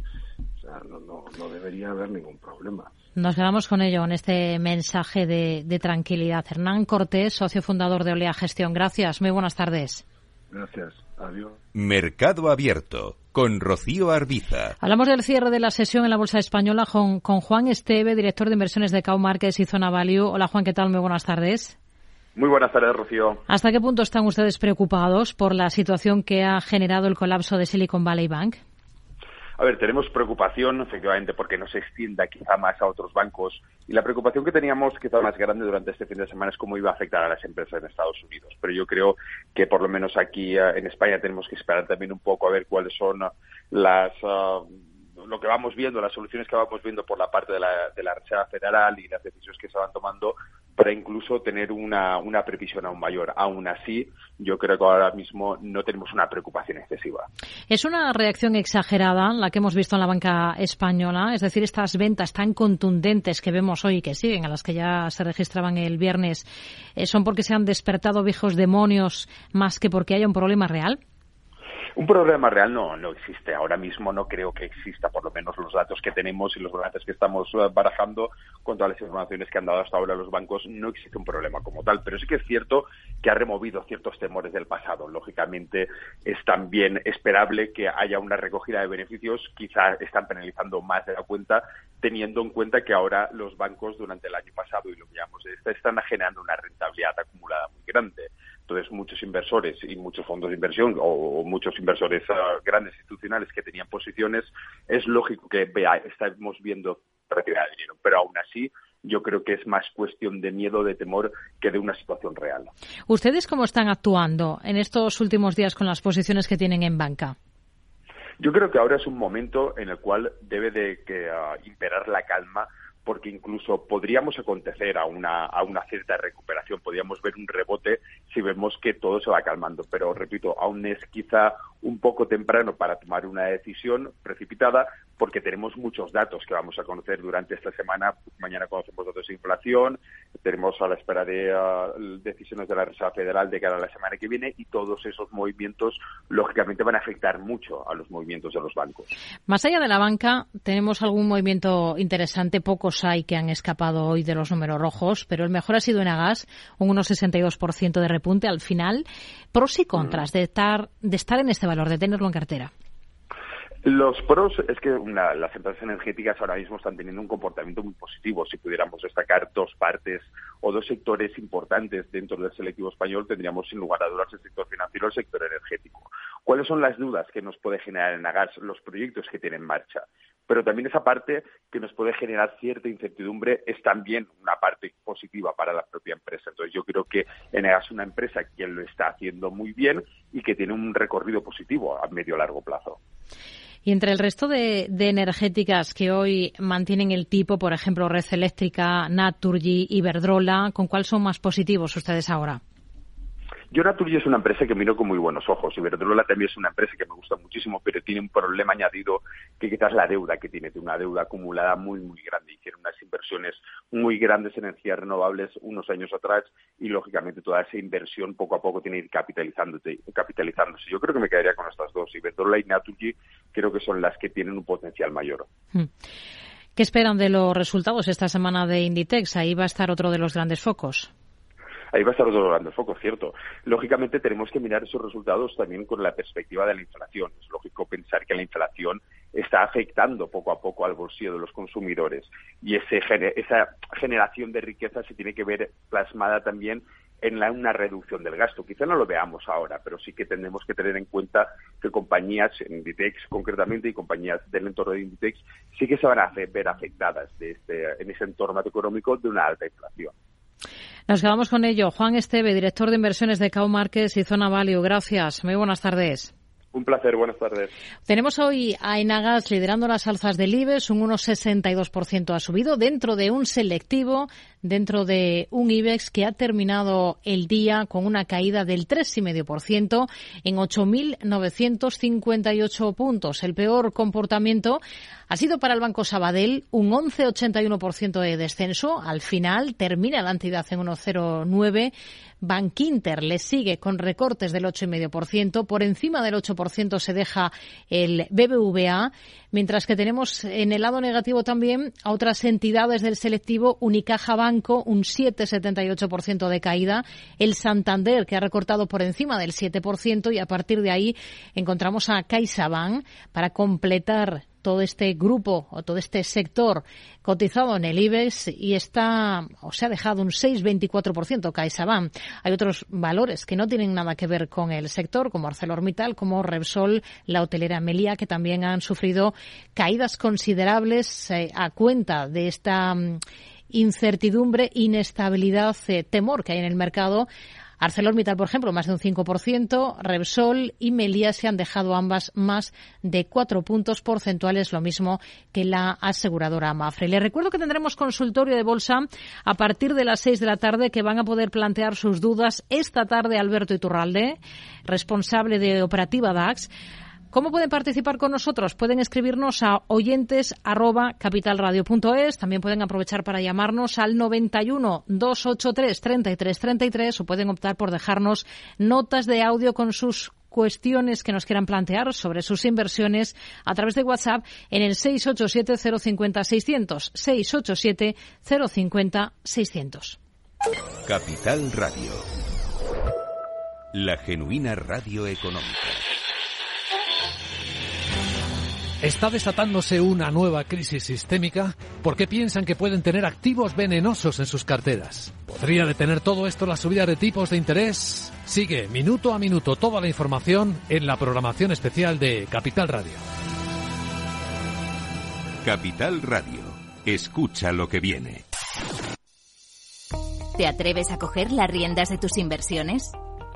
S: no, no, no, debería haber ningún problema.
L: Nos quedamos con ello, en este mensaje de, de tranquilidad. Hernán Cortés, socio fundador de Olea Gestión. Gracias, muy buenas tardes.
S: Gracias. Adiós.
B: Mercado Abierto con Rocío Arbiza.
L: Hablamos del cierre de la sesión en la Bolsa Española con, Juan Esteve, director de inversiones de Cow Markets y Zona Value. Hola Juan, ¿qué tal? Muy buenas tardes.
T: Muy buenas tardes, Rocío.
L: ¿Hasta qué punto están ustedes preocupados por la situación que ha generado el colapso de Silicon Valley Bank?
T: A ver, tenemos preocupación, efectivamente, porque no se extienda quizá más a otros bancos. Y la preocupación que teníamos quizá más grande durante este fin de semana es cómo iba a afectar a las empresas en Estados Unidos. Pero yo creo que por lo menos aquí eh, en España tenemos que esperar también un poco a ver cuáles son las... Ah, lo que vamos viendo, las soluciones que vamos viendo por la parte de la, de la Reserva Federal y las decisiones que se van tomando para incluso tener una, una previsión aún mayor. Aún así, yo creo que ahora mismo no tenemos una preocupación excesiva.
L: Es una reacción exagerada la que hemos visto en la banca española, es decir, estas ventas tan contundentes que vemos hoy y que siguen, a las que ya se registraban el viernes, eh, ¿son porque se han despertado viejos demonios más que porque haya un problema real?
T: Un problema real no, no existe. Ahora mismo no creo que exista, por lo menos los datos que tenemos y los datos que estamos eh, barajando con todas las informaciones que han dado hasta ahora los bancos, no existe un problema como tal. Pero sí que es cierto que ha removido ciertos temores del pasado. Lógicamente es también esperable que haya una recogida de beneficios. Quizá están penalizando más de la cuenta, teniendo en cuenta que ahora los bancos durante el año pasado y lo que llamamos están generando una rentabilidad acumulada muy grande. Entonces, muchos inversores y muchos fondos de inversión o, muchos inversores ah, grandes institucionales que tenían posiciones, es lógico que vea, estamos viendo retirada de dinero. Pero aún así, yo creo que es más cuestión de miedo, de temor, que de una situación real.
L: ¿Ustedes cómo están actuando en estos últimos días con las posiciones que tienen en banca?
T: Yo creo que ahora es un momento en el cual debe de que, ah, imperar la calma porque incluso podríamos acontecer a una, a una cierta recuperación, podríamos ver un rebote si vemos que todo se va calmando. Pero, repito, aún es quizá un poco temprano para tomar una decisión precipitada porque tenemos muchos datos que vamos a conocer durante esta semana. Mañana conocemos datos de inflación, tenemos a la espera de ah, decisiones de la Reserva Federal de cara a la semana que viene y todos esos movimientos, lógicamente, van a afectar mucho a los movimientos de los bancos.
L: Más allá de la banca, tenemos algún movimiento interesante. Pocos hay que han escapado hoy de los números rojos, pero el mejor ha sido en Agas, un 1,62% de repunte al final. Pros y contras de estar, de estar en este valor, de tenerlo en cartera.
T: Los pros es que las empresas energéticas ahora mismo están teniendo un comportamiento muy positivo. Si pudiéramos destacar dos partes o dos sectores importantes dentro del selectivo español, tendríamos sin lugar a dudas el sector financiero y el sector energético. ¿Cuáles son las dudas que nos puede generar en Agas los proyectos que tienen en marcha? Pero también esa parte que nos puede generar cierta incertidumbre es también una parte positiva para la propia empresa. Entonces yo creo que Enegas es una empresa que lo está haciendo muy bien y que tiene un recorrido positivo a medio largo plazo.
L: Y entre el resto de, energéticas que hoy mantienen el tipo, por ejemplo, Red Eléctrica, Naturgy, Iberdrola, ¿con cuál son más positivos ustedes ahora?
T: Yo Naturgy es una empresa que miro con muy buenos ojos. Iberdrola también es una empresa que me gusta muchísimo, pero tiene un problema añadido que quizás la deuda que tiene, tiene una deuda acumulada muy, muy grande. Hicieron unas inversiones muy grandes en energías renovables unos años atrás y, lógicamente, toda esa inversión poco a poco tiene que ir capitalizándose. capitalizándose. Yo creo que me quedaría con estas dos. Iberdrola y Naturgy creo que son las que tienen un potencial mayor.
L: Hmm. ¿Qué esperan de los resultados esta semana de Inditex? Ahí va a estar otro de los grandes focos
T: ahí va a estar otro gran foco, cierto. Lógicamente tenemos que mirar esos resultados también con la perspectiva de la inflación. Es lógico pensar que la inflación está afectando poco a poco al bolsillo de los consumidores y ese, esa generación de riqueza se tiene que ver plasmada también en la, una reducción del gasto. Quizá no lo veamos ahora, pero sí que tenemos que tener en cuenta que compañías, Inditex concretamente, y compañías del entorno de Inditex, sí que se van a ver afectadas de este, en ese entorno económico de una alta inflación.
L: Nos quedamos con ello. Juan Esteve, director de inversiones de Cow Markets y Zona Value. Gracias. Muy buenas tardes.
T: Un placer, buenas tardes.
L: Tenemos hoy a Enagas liderando las alzas del IBEX, un 1,62% ha subido dentro de un selectivo, dentro de un IBEX que ha terminado el día con una caída del 3,5% en 8.958 puntos. El peor comportamiento ha sido para el Banco Sabadell un 11,81% de descenso. Al final termina la entidad en 1,09%. Bankinter le sigue con recortes del 8,5%. Por encima del 8% se deja el BBVA, mientras que tenemos en el lado negativo también a otras entidades del selectivo, Unicaja Banco, un 7,78% de caída, el Santander, que ha recortado por encima del 7%, y a partir de ahí encontramos a CaixaBank para completar todo este grupo o todo este sector cotizado en el IBEX y está o se ha dejado un 6,24% CaixaBank. Hay otros valores que no tienen nada que ver con el sector, como ArcelorMittal, como Repsol, la hotelera Melia, que también han sufrido caídas considerables eh, a cuenta de esta mm, incertidumbre, inestabilidad, eh, temor que hay en el mercado ArcelorMittal, por ejemplo, más de un 5%, Repsol y Melia se han dejado ambas más de cuatro puntos porcentuales, lo mismo que la aseguradora Mafre. Les recuerdo que tendremos consultorio de bolsa a partir de las seis de la tarde que van a poder plantear sus dudas esta tarde Alberto Iturralde, responsable de operativa DAX. ¿Cómo pueden participar con nosotros? Pueden escribirnos a oyentes También pueden aprovechar para llamarnos al 91 283 33 33 o pueden optar por dejarnos notas de audio con sus cuestiones que nos quieran plantear sobre sus inversiones a través de WhatsApp en el 687 050 600 687 050 600.
B: Capital Radio. La genuina radio económica.
K: ¿Está desatándose una nueva crisis sistémica? ¿Por qué piensan que pueden tener activos venenosos en sus carteras? ¿Podría detener todo esto la subida de tipos de interés? Sigue minuto a minuto toda la información en la programación especial de Capital Radio.
B: Capital Radio. Escucha lo que viene.
N: ¿Te atreves a coger las riendas de tus inversiones?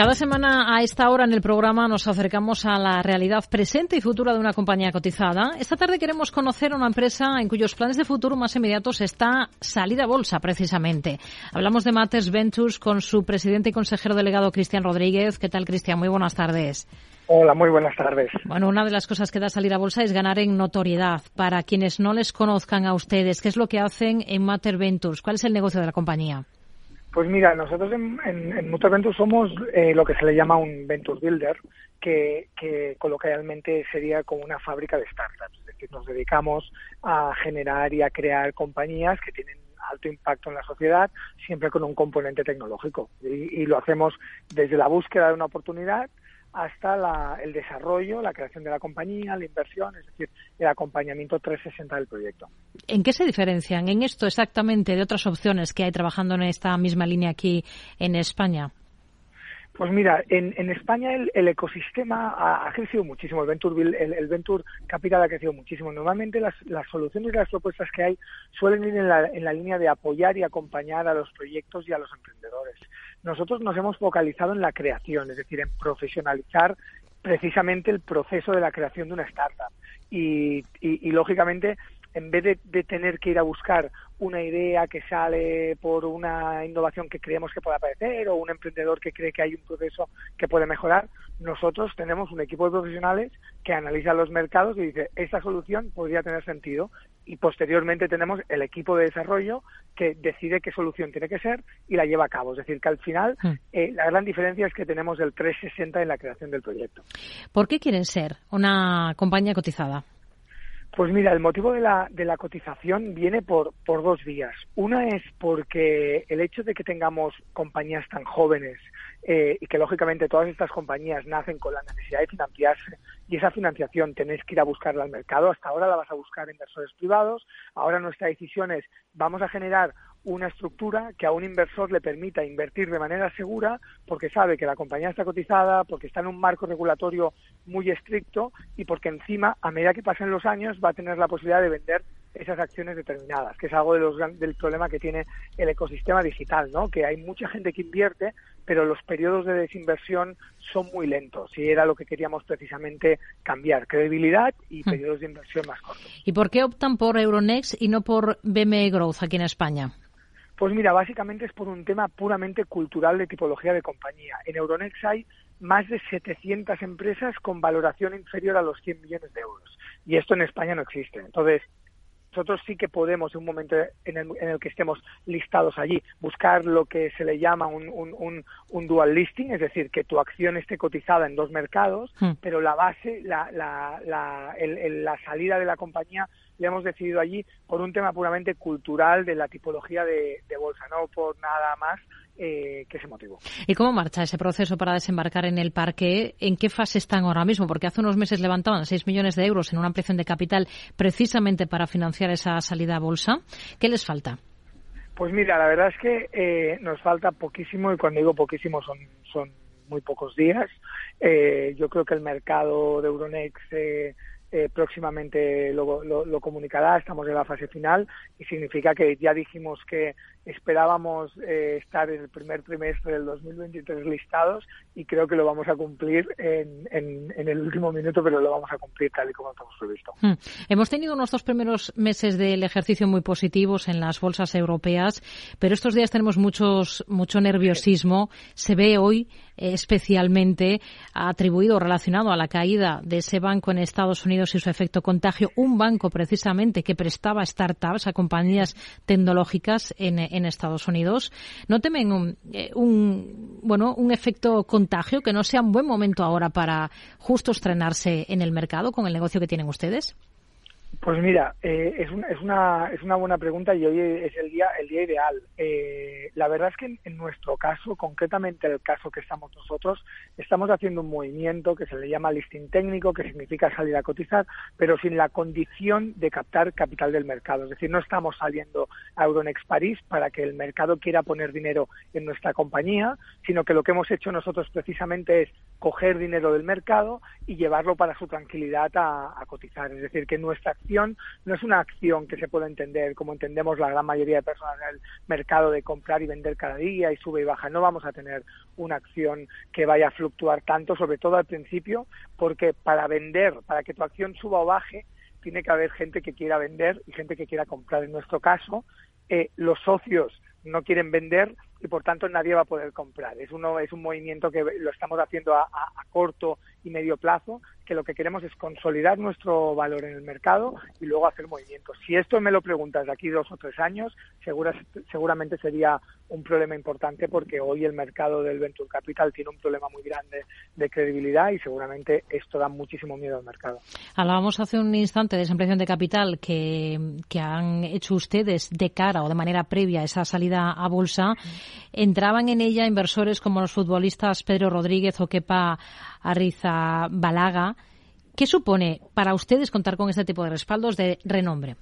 L: Cada semana a esta hora en el programa nos acercamos a la realidad presente y futura de una compañía cotizada. Esta tarde queremos conocer una empresa en cuyos planes de futuro más inmediatos está salida a bolsa, precisamente. Hablamos de Matters Ventures con su presidente y consejero delegado Cristian Rodríguez. ¿Qué tal, Cristian? Muy buenas tardes.
U: Hola, muy buenas tardes.
L: Bueno, una de las cosas que da salir a bolsa es ganar en notoriedad. Para quienes no les conozcan a ustedes, ¿qué es lo que hacen en Matter Ventures? ¿Cuál es el negocio de la compañía?
U: Pues mira, nosotros en, en, Ventures somos eh, lo que se le llama un Venture Builder, que, que coloquialmente sería como una fábrica de startups. Es decir, nos dedicamos a generar y a crear compañías que tienen alto impacto en la sociedad, siempre con un componente tecnológico. y, lo hacemos desde la búsqueda de una oportunidad hasta el desarrollo, la creación de la compañía, la inversión, es decir, el acompañamiento 360 del proyecto.
L: ¿En qué se diferencian en esto exactamente de otras opciones que hay trabajando en esta misma línea aquí en España?
U: Pues mira, en, España el, ecosistema ha, crecido muchísimo, el Venture, el, Venture Capital ha crecido muchísimo. Normalmente las, soluciones y las propuestas que hay suelen ir en la, en la línea de apoyar y acompañar a los proyectos y a los emprendedores. Nosotros nos hemos focalizado en la creación, es decir, en profesionalizar precisamente el proceso de la creación de una startup. Y, y, lógicamente, en vez de, tener que ir a buscar una idea que sale por una innovación que creemos que pueda aparecer o un emprendedor que cree que hay un proceso que puede mejorar, nosotros tenemos un equipo de profesionales que analiza los mercados y dice, esta solución podría tener sentido y posteriormente tenemos el equipo de desarrollo que decide qué solución tiene que ser y la lleva a cabo. Es decir, que al final hmm. eh, la gran diferencia es que tenemos el 360 en la creación del proyecto.
L: ¿Por qué quieren ser una compañía cotizada?
U: Pues mira, el motivo de la, de la cotización viene por, por dos vías. Una es porque el hecho de que tengamos compañías tan jóvenes eh, y que lógicamente todas estas compañías nacen con la necesidad de financiarse y esa financiación tenéis que ir a buscarla al mercado. Hasta ahora la vas a buscar inversores privados. Ahora nuestra decisión es vamos a generar una estructura que a un inversor le permita invertir de manera segura porque sabe que la compañía está cotizada, porque está en un marco regulatorio muy estricto y porque encima, a medida que pasen los años, va a tener la posibilidad de vender esas acciones determinadas, que es algo de los, del problema que tiene el ecosistema digital, ¿no? Que hay mucha gente que invierte, pero los periodos de desinversión son muy lentos y era lo que queríamos precisamente cambiar, credibilidad y hmm. periodos de inversión más cortos.
L: ¿Y por qué optan por Euronext y no por BME Growth aquí en España?
U: Pues mira, básicamente es por un tema puramente cultural de tipología de compañía. En Euronext hay más de 700 empresas con valoración inferior a los 100 millones de euros. Y esto en España no existe. Entonces, nosotros sí que podemos, en un momento en el, que estemos listados allí, buscar lo que se le llama un, un, un, dual listing, es decir, que tu acción esté cotizada en dos mercados, hmm. pero la base, la, la, la, la salida de la compañía le hemos decidido allí por un tema puramente cultural de la tipología de, de bolsa, no por nada más eh, que ese motivo.
L: ¿Y cómo marcha ese proceso para desembarcar en el parque? ¿En qué fase están ahora mismo? Porque hace unos meses levantaban 6 millones de euros en una ampliación de capital precisamente para financiar esa salida a bolsa. ¿Qué les falta?
U: Pues mira, la verdad es que eh, nos falta poquísimo y cuando digo poquísimo son, son muy pocos días. Eh, yo creo que el mercado de Euronext eh, eh, próximamente lo, lo, comunicará, estamos en la fase final y significa que ya dijimos que esperábamos eh, estar en el primer trimestre del 2023 listados y creo que lo vamos a cumplir en, en, el último minuto, pero lo vamos a cumplir tal y como estamos previsto.
L: Hmm. Hemos tenido unos dos primeros meses del ejercicio muy positivos en las bolsas europeas, pero estos días tenemos muchos, mucho nerviosismo. Se ve hoy especialmente atribuido relacionado a la caída de ese banco en Estados Unidos y su efecto contagio, un banco precisamente que prestaba startups a compañías tecnológicas en, en Estados Unidos. ¿No temen un, eh, un, bueno, un efecto contagio que no sea un buen momento ahora para justo estrenarse en el mercado con el negocio que tienen ustedes?
U: Pues mira, eh, es, es, una, es una buena pregunta y hoy es el día, el día ideal. Eh, la verdad es que en, nuestro caso, concretamente el caso que estamos nosotros, estamos haciendo un movimiento que se le llama listing técnico, que significa salir a cotizar, pero sin la condición de captar capital del mercado. Es decir, no estamos saliendo a Euronext París para que el mercado quiera poner dinero en nuestra compañía, sino que lo que hemos hecho nosotros precisamente es coger dinero del mercado y llevarlo para su tranquilidad a, a cotizar. Es decir, que nuestra acción no es una acción que se pueda entender como entendemos la gran mayoría de personas en el mercado de comprar y vender cada día y sube y baja. No vamos a tener una acción que vaya a fluctuar tanto, sobre todo al principio, porque para vender, para que tu acción suba o baje, tiene que haber gente que quiera vender y gente que quiera comprar. En nuestro caso, eh, los socios no quieren vender y por tanto nadie va a poder comprar. Es, uno, es un movimiento que lo estamos haciendo a, corto y medio plazo, que lo que queremos es consolidar nuestro valor en el mercado y luego hacer movimientos. Si esto me lo preguntas de aquí dos o tres años, segura, seguramente sería un problema importante porque hoy el mercado del venture capital tiene un problema muy grande de credibilidad y seguramente esto da muchísimo miedo al mercado.
L: Hablábamos hace un instante de esa de capital que, que han hecho ustedes de cara o de manera previa a esa salida a bolsa. Entraban en ella inversores como los futbolistas Pedro Rodríguez o Kepa Arriza Balaga. ¿Qué supone para ustedes contar con este tipo de respaldos de renombre?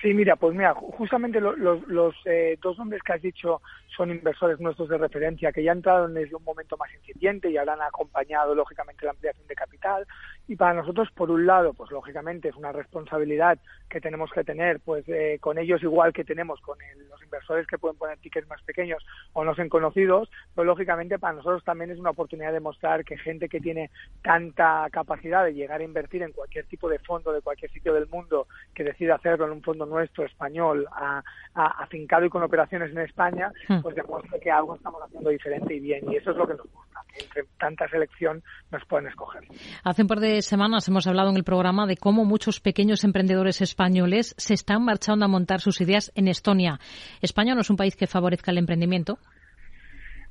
U: Sí, mira, pues mira, justamente los eh, dos nombres que has dicho son inversores nuestros de referencia que ya entraron desde un momento más incipiente y habrán acompañado lógicamente la ampliación de capital. Y para nosotros por un lado pues lógicamente es una responsabilidad que tenemos que tener pues eh, con ellos igual que tenemos con los inversores que pueden poner tickets más pequeños o no sean conocidos pero lógicamente para nosotros también es una oportunidad de mostrar que gente que tiene tanta capacidad de llegar a invertir en cualquier tipo de fondo de cualquier sitio del mundo que decida hacerlo en un fondo nuestro español a, afincado y con operaciones en España hmm pues demuestra que algo estamos haciendo diferente y bien. Y eso es lo que nos gusta, que entre tanta selección nos pueden escoger.
L: Hace un par de semanas hemos hablado en el programa de cómo muchos pequeños emprendedores españoles se están marchando a montar sus ideas en Estonia. ¿España no es un país que favorezca el emprendimiento?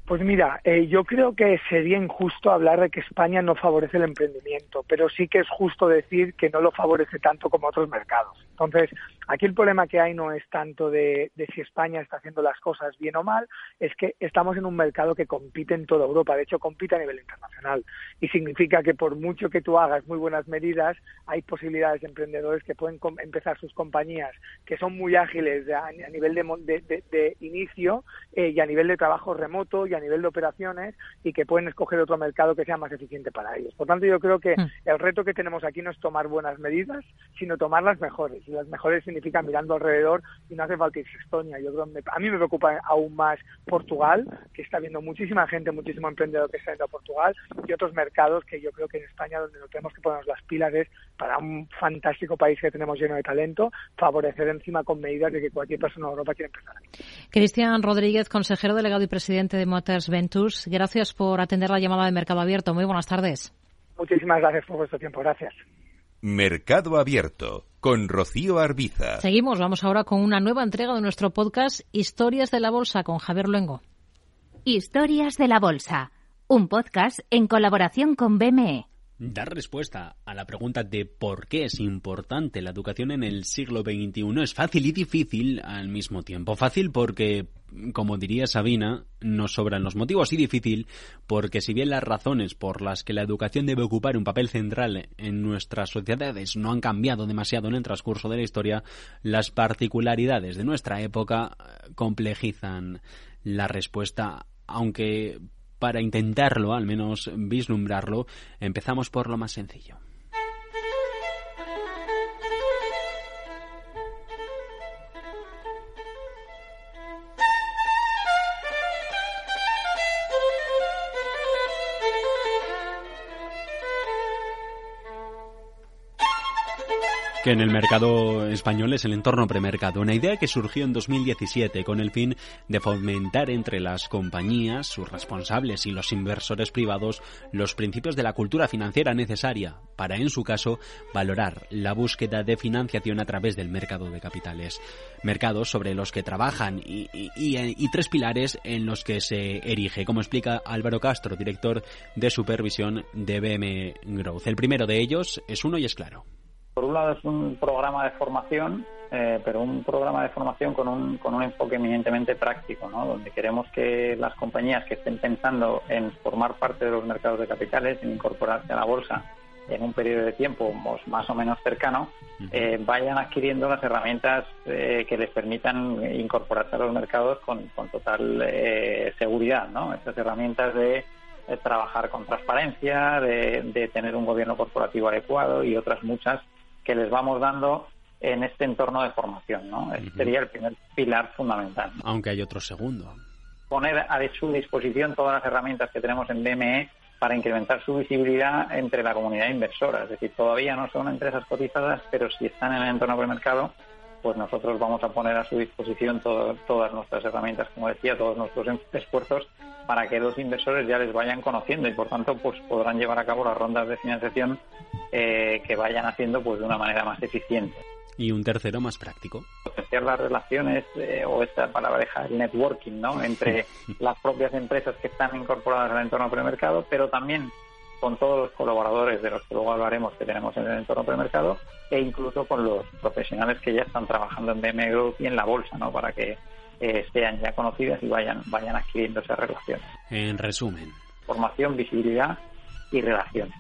U: Pues mira, eh, yo creo que sería injusto hablar de que España no favorece el emprendimiento, pero sí que es justo decir que no lo favorece tanto como otros mercados. Entonces, aquí el problema que hay no es tanto de, si España está haciendo las cosas bien o mal, es que estamos en un mercado que compite en toda Europa, de hecho compite a nivel internacional. Y significa que por mucho que tú hagas muy buenas medidas, hay posibilidades de emprendedores que pueden empezar sus compañías, que son muy ágiles a, nivel de, inicio eh, y a nivel de trabajo remoto y a nivel de operaciones y que pueden escoger otro mercado que sea más eficiente para ellos. Por tanto, yo creo que mm. el reto que tenemos aquí no es tomar buenas medidas, sino tomar las mejores y las mejores significa mirando alrededor y no hace falta irse a Estonia. Yo creo a mí me preocupa aún más Portugal, que está viendo muchísima gente, muchísimo emprendedor que está yendo a Portugal y otros mercados que yo creo que en España donde no tenemos que ponernos las pilas es para un fantástico país que tenemos lleno de talento, favorecer encima con medidas de que cualquier persona en Europa quiera empezar
L: Cristian Rodríguez, consejero delegado y presidente de Motors Ventures, gracias por atender la llamada de Mercado Abierto. Muy buenas tardes.
U: Muchísimas gracias por vuestro tiempo. Gracias.
B: Mercado Abierto con Rocío Arbiza.
L: Seguimos, vamos ahora con una nueva entrega de nuestro podcast Historias de la Bolsa con Javier Luengo.
N: Historias de la Bolsa, un podcast en colaboración con BME.
V: Dar respuesta a la pregunta de por qué es importante la educación en el siglo XXI es fácil y difícil al mismo tiempo. Fácil porque, como diría Sabina, nos sobran los motivos y difícil porque si bien las razones por las que la educación debe ocupar un papel central en nuestras sociedades no han cambiado demasiado en el transcurso de la historia, las particularidades de nuestra época complejizan la respuesta aunque para intentarlo, al menos vislumbrarlo, empezamos por lo más sencillo. Que en el mercado español es el entorno premercado, una idea que surgió en 2017 con el fin de fomentar entre las compañías, sus responsables y los inversores privados los principios de la cultura financiera necesaria para, en su caso, valorar la búsqueda de financiación a través del mercado de capitales. Mercados sobre los que trabajan y, y tres pilares en los que se erige, como explica Álvaro Castro, director de supervisión de BM Growth. El primero de ellos es uno y es claro.
W: Por un lado es un programa de formación, eh, pero un programa de formación con un, con un enfoque eminentemente práctico, ¿no? donde queremos que las compañías que estén pensando en formar parte de los mercados de capitales, en incorporarse a la bolsa en un periodo de tiempo más o menos cercano, eh, vayan adquiriendo las herramientas eh, que les permitan incorporarse a los mercados con, con total seguridad. ¿no? Estas herramientas de trabajar con transparencia, de, de tener un gobierno corporativo adecuado y otras muchas que les vamos dando en este entorno de formación. ¿no? Este sería el primer pilar fundamental.
V: Aunque hay otro segundo.
W: Poner a su disposición todas las herramientas que tenemos en BME para incrementar su visibilidad entre la comunidad inversora. Es decir, todavía no son empresas cotizadas, pero si están en el entorno premercado, pues nosotros vamos a poner a su disposición todas nuestras herramientas, como decía, todos nuestros em-, esfuerzos para que los inversores ya les vayan conociendo y por tanto pues podrán llevar a cabo las rondas de financiación eh, que vayan haciendo pues de una manera más eficiente.
V: Y un tercero más práctico.
W: Potenciar las relaciones eh, o esta palabreja, el networking, ¿no? Entre las propias empresas que están incorporadas al entorno premercado, pero también con todos los colaboradores de los que luego hablaremos que tenemos en el entorno premercado e incluso con los profesionales que ya están trabajando en BM Group y en la bolsa, ¿no? Para que eh, sean ya conocidas y vayan, vayan adquiriendo esas relaciones.
V: En resumen.
W: Formación, visibilidad y relaciones.